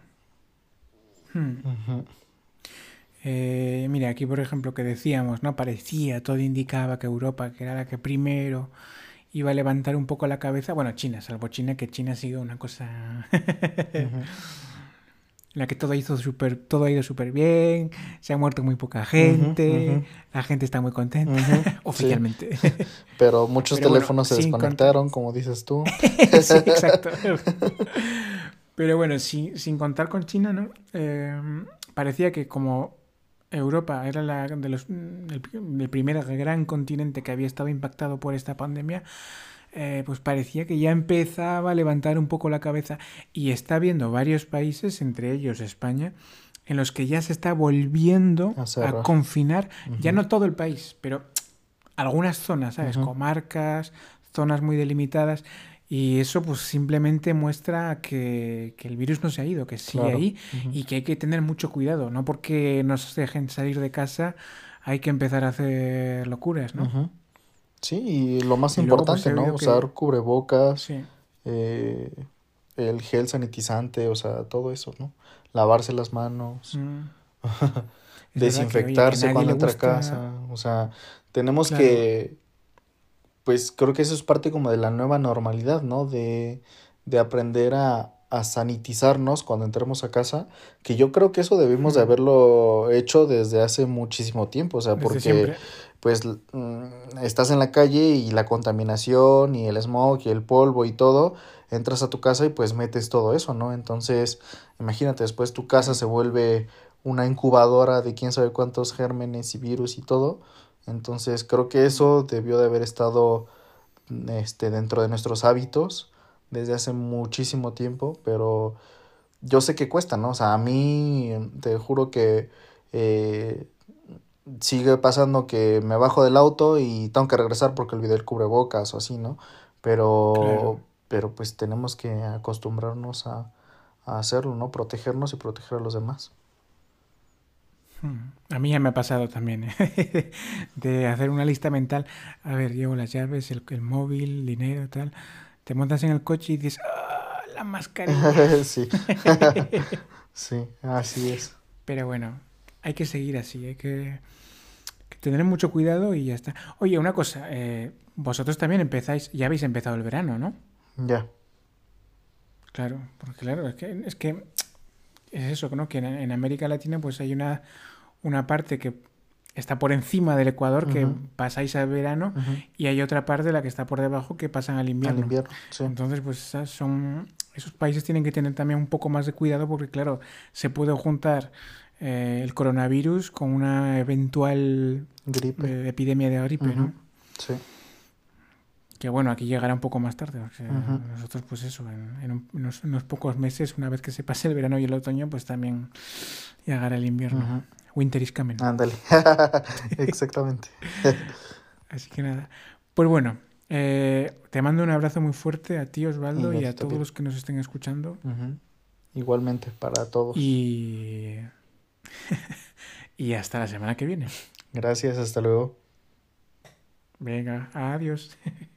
Hmm. Eh, mira, aquí por ejemplo que decíamos, ¿no? Parecía, todo indicaba que Europa, que era la que primero iba a levantar un poco la cabeza. Bueno, China, salvo China, que China sigue una cosa... *laughs* la que todo, hizo super, todo ha ido súper bien, se ha muerto muy poca gente, la gente está muy contenta, *laughs* oficialmente. *laughs* Pero muchos teléfonos se desconectaron, como dices tú. *laughs* sí, exacto. Pero bueno, sin, sin contar con China, ¿no? Eh, parecía que como Europa era la de los, el, primer gran continente que había estado impactado por esta pandemia, eh, pues parecía que ya empezaba a levantar un poco la cabeza y está viendo varios países, entre ellos España, en los que ya se está volviendo a, confinar, ya no todo el país, pero algunas zonas, ¿sabes? Comarcas, zonas muy delimitadas. Y eso pues simplemente muestra que, el virus no se ha ido, que sigue ahí y que hay que tener mucho cuidado. No porque nos dejen salir de casa hay que empezar a hacer locuras, ¿no? Sí, y lo más pues, importante, ¿no? Usar cubrebocas, eh, el gel sanitizante, o sea, todo eso, ¿no? Lavarse las manos, mm. *laughs* desinfectarse cuando entra a casa, o sea, tenemos que pues creo que eso es parte como de la nueva normalidad, ¿no? De, de aprender a, a sanitizarnos cuando entremos a casa, que yo creo que eso debimos de haberlo hecho desde hace muchísimo tiempo, o sea, porque pues mm, estás en la calle y la contaminación y el smog y el polvo y todo, entras a tu casa y pues metes todo eso, ¿no? Entonces, imagínate, después tu casa se vuelve una incubadora de quién sabe cuántos gérmenes y virus y todo, entonces creo que eso debió de haber estado este, dentro de nuestros hábitos desde hace muchísimo tiempo, pero yo sé que cuesta, ¿no? O sea, a mí te juro que eh, sigue pasando que me bajo del auto y tengo que regresar porque olvidé el cubrebocas o así, ¿no? Pero, pero pues tenemos que acostumbrarnos a, a hacerlo, ¿no? Protegernos y proteger a los demás. A mí ya me ha pasado también, ¿eh? *laughs* de hacer una lista mental. A ver, llevo las llaves, el, el móvil, dinero, tal. Te montas en el coche y dices, ¡ah, la mascarilla! *laughs* sí. *laughs* sí, así es. Pero bueno, hay que seguir así, hay que, tener mucho cuidado y ya está. Oye, una cosa, eh, vosotros también empezáis, ya habéis empezado el verano, ¿no? Ya. Claro, porque claro, es que es, que, es eso, ¿no? Que en América Latina pues hay una una parte que está por encima del Ecuador, que pasáis al verano, y hay otra parte, la que está por debajo, que pasan al invierno. Entonces, pues son esos países tienen que tener también un poco más de cuidado porque, claro, se puede juntar eh, el coronavirus con una eventual gripe. Eh, epidemia de gripe, ¿no? Sí. Que bueno, aquí llegará un poco más tarde. Nosotros, pues eso, en, unos, pocos meses, una vez que se pase el verano y el otoño, pues también llegará el invierno. Winter is coming. Ándale. *laughs* Exactamente. *laughs* Así que nada. Pues bueno, eh, te mando un abrazo muy fuerte a ti, Osvaldo, y, a todos los que nos estén escuchando. Igualmente, para todos. Y... *laughs* y hasta la semana que viene. Gracias, hasta luego. Venga, adiós. *laughs*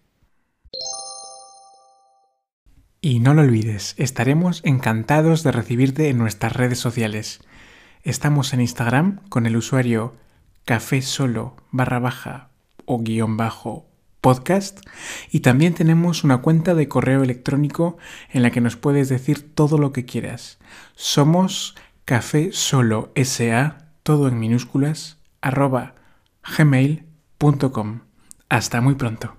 y no lo olvides, estaremos encantados de recibirte en nuestras redes sociales. Estamos en Instagram con el usuario café solo barra baja o guion bajo podcast y también tenemos una cuenta de correo electrónico en la que nos puedes decir todo lo que quieras. Somos café solo sa, todo en minúsculas, arroba gmail.com. Hasta muy pronto.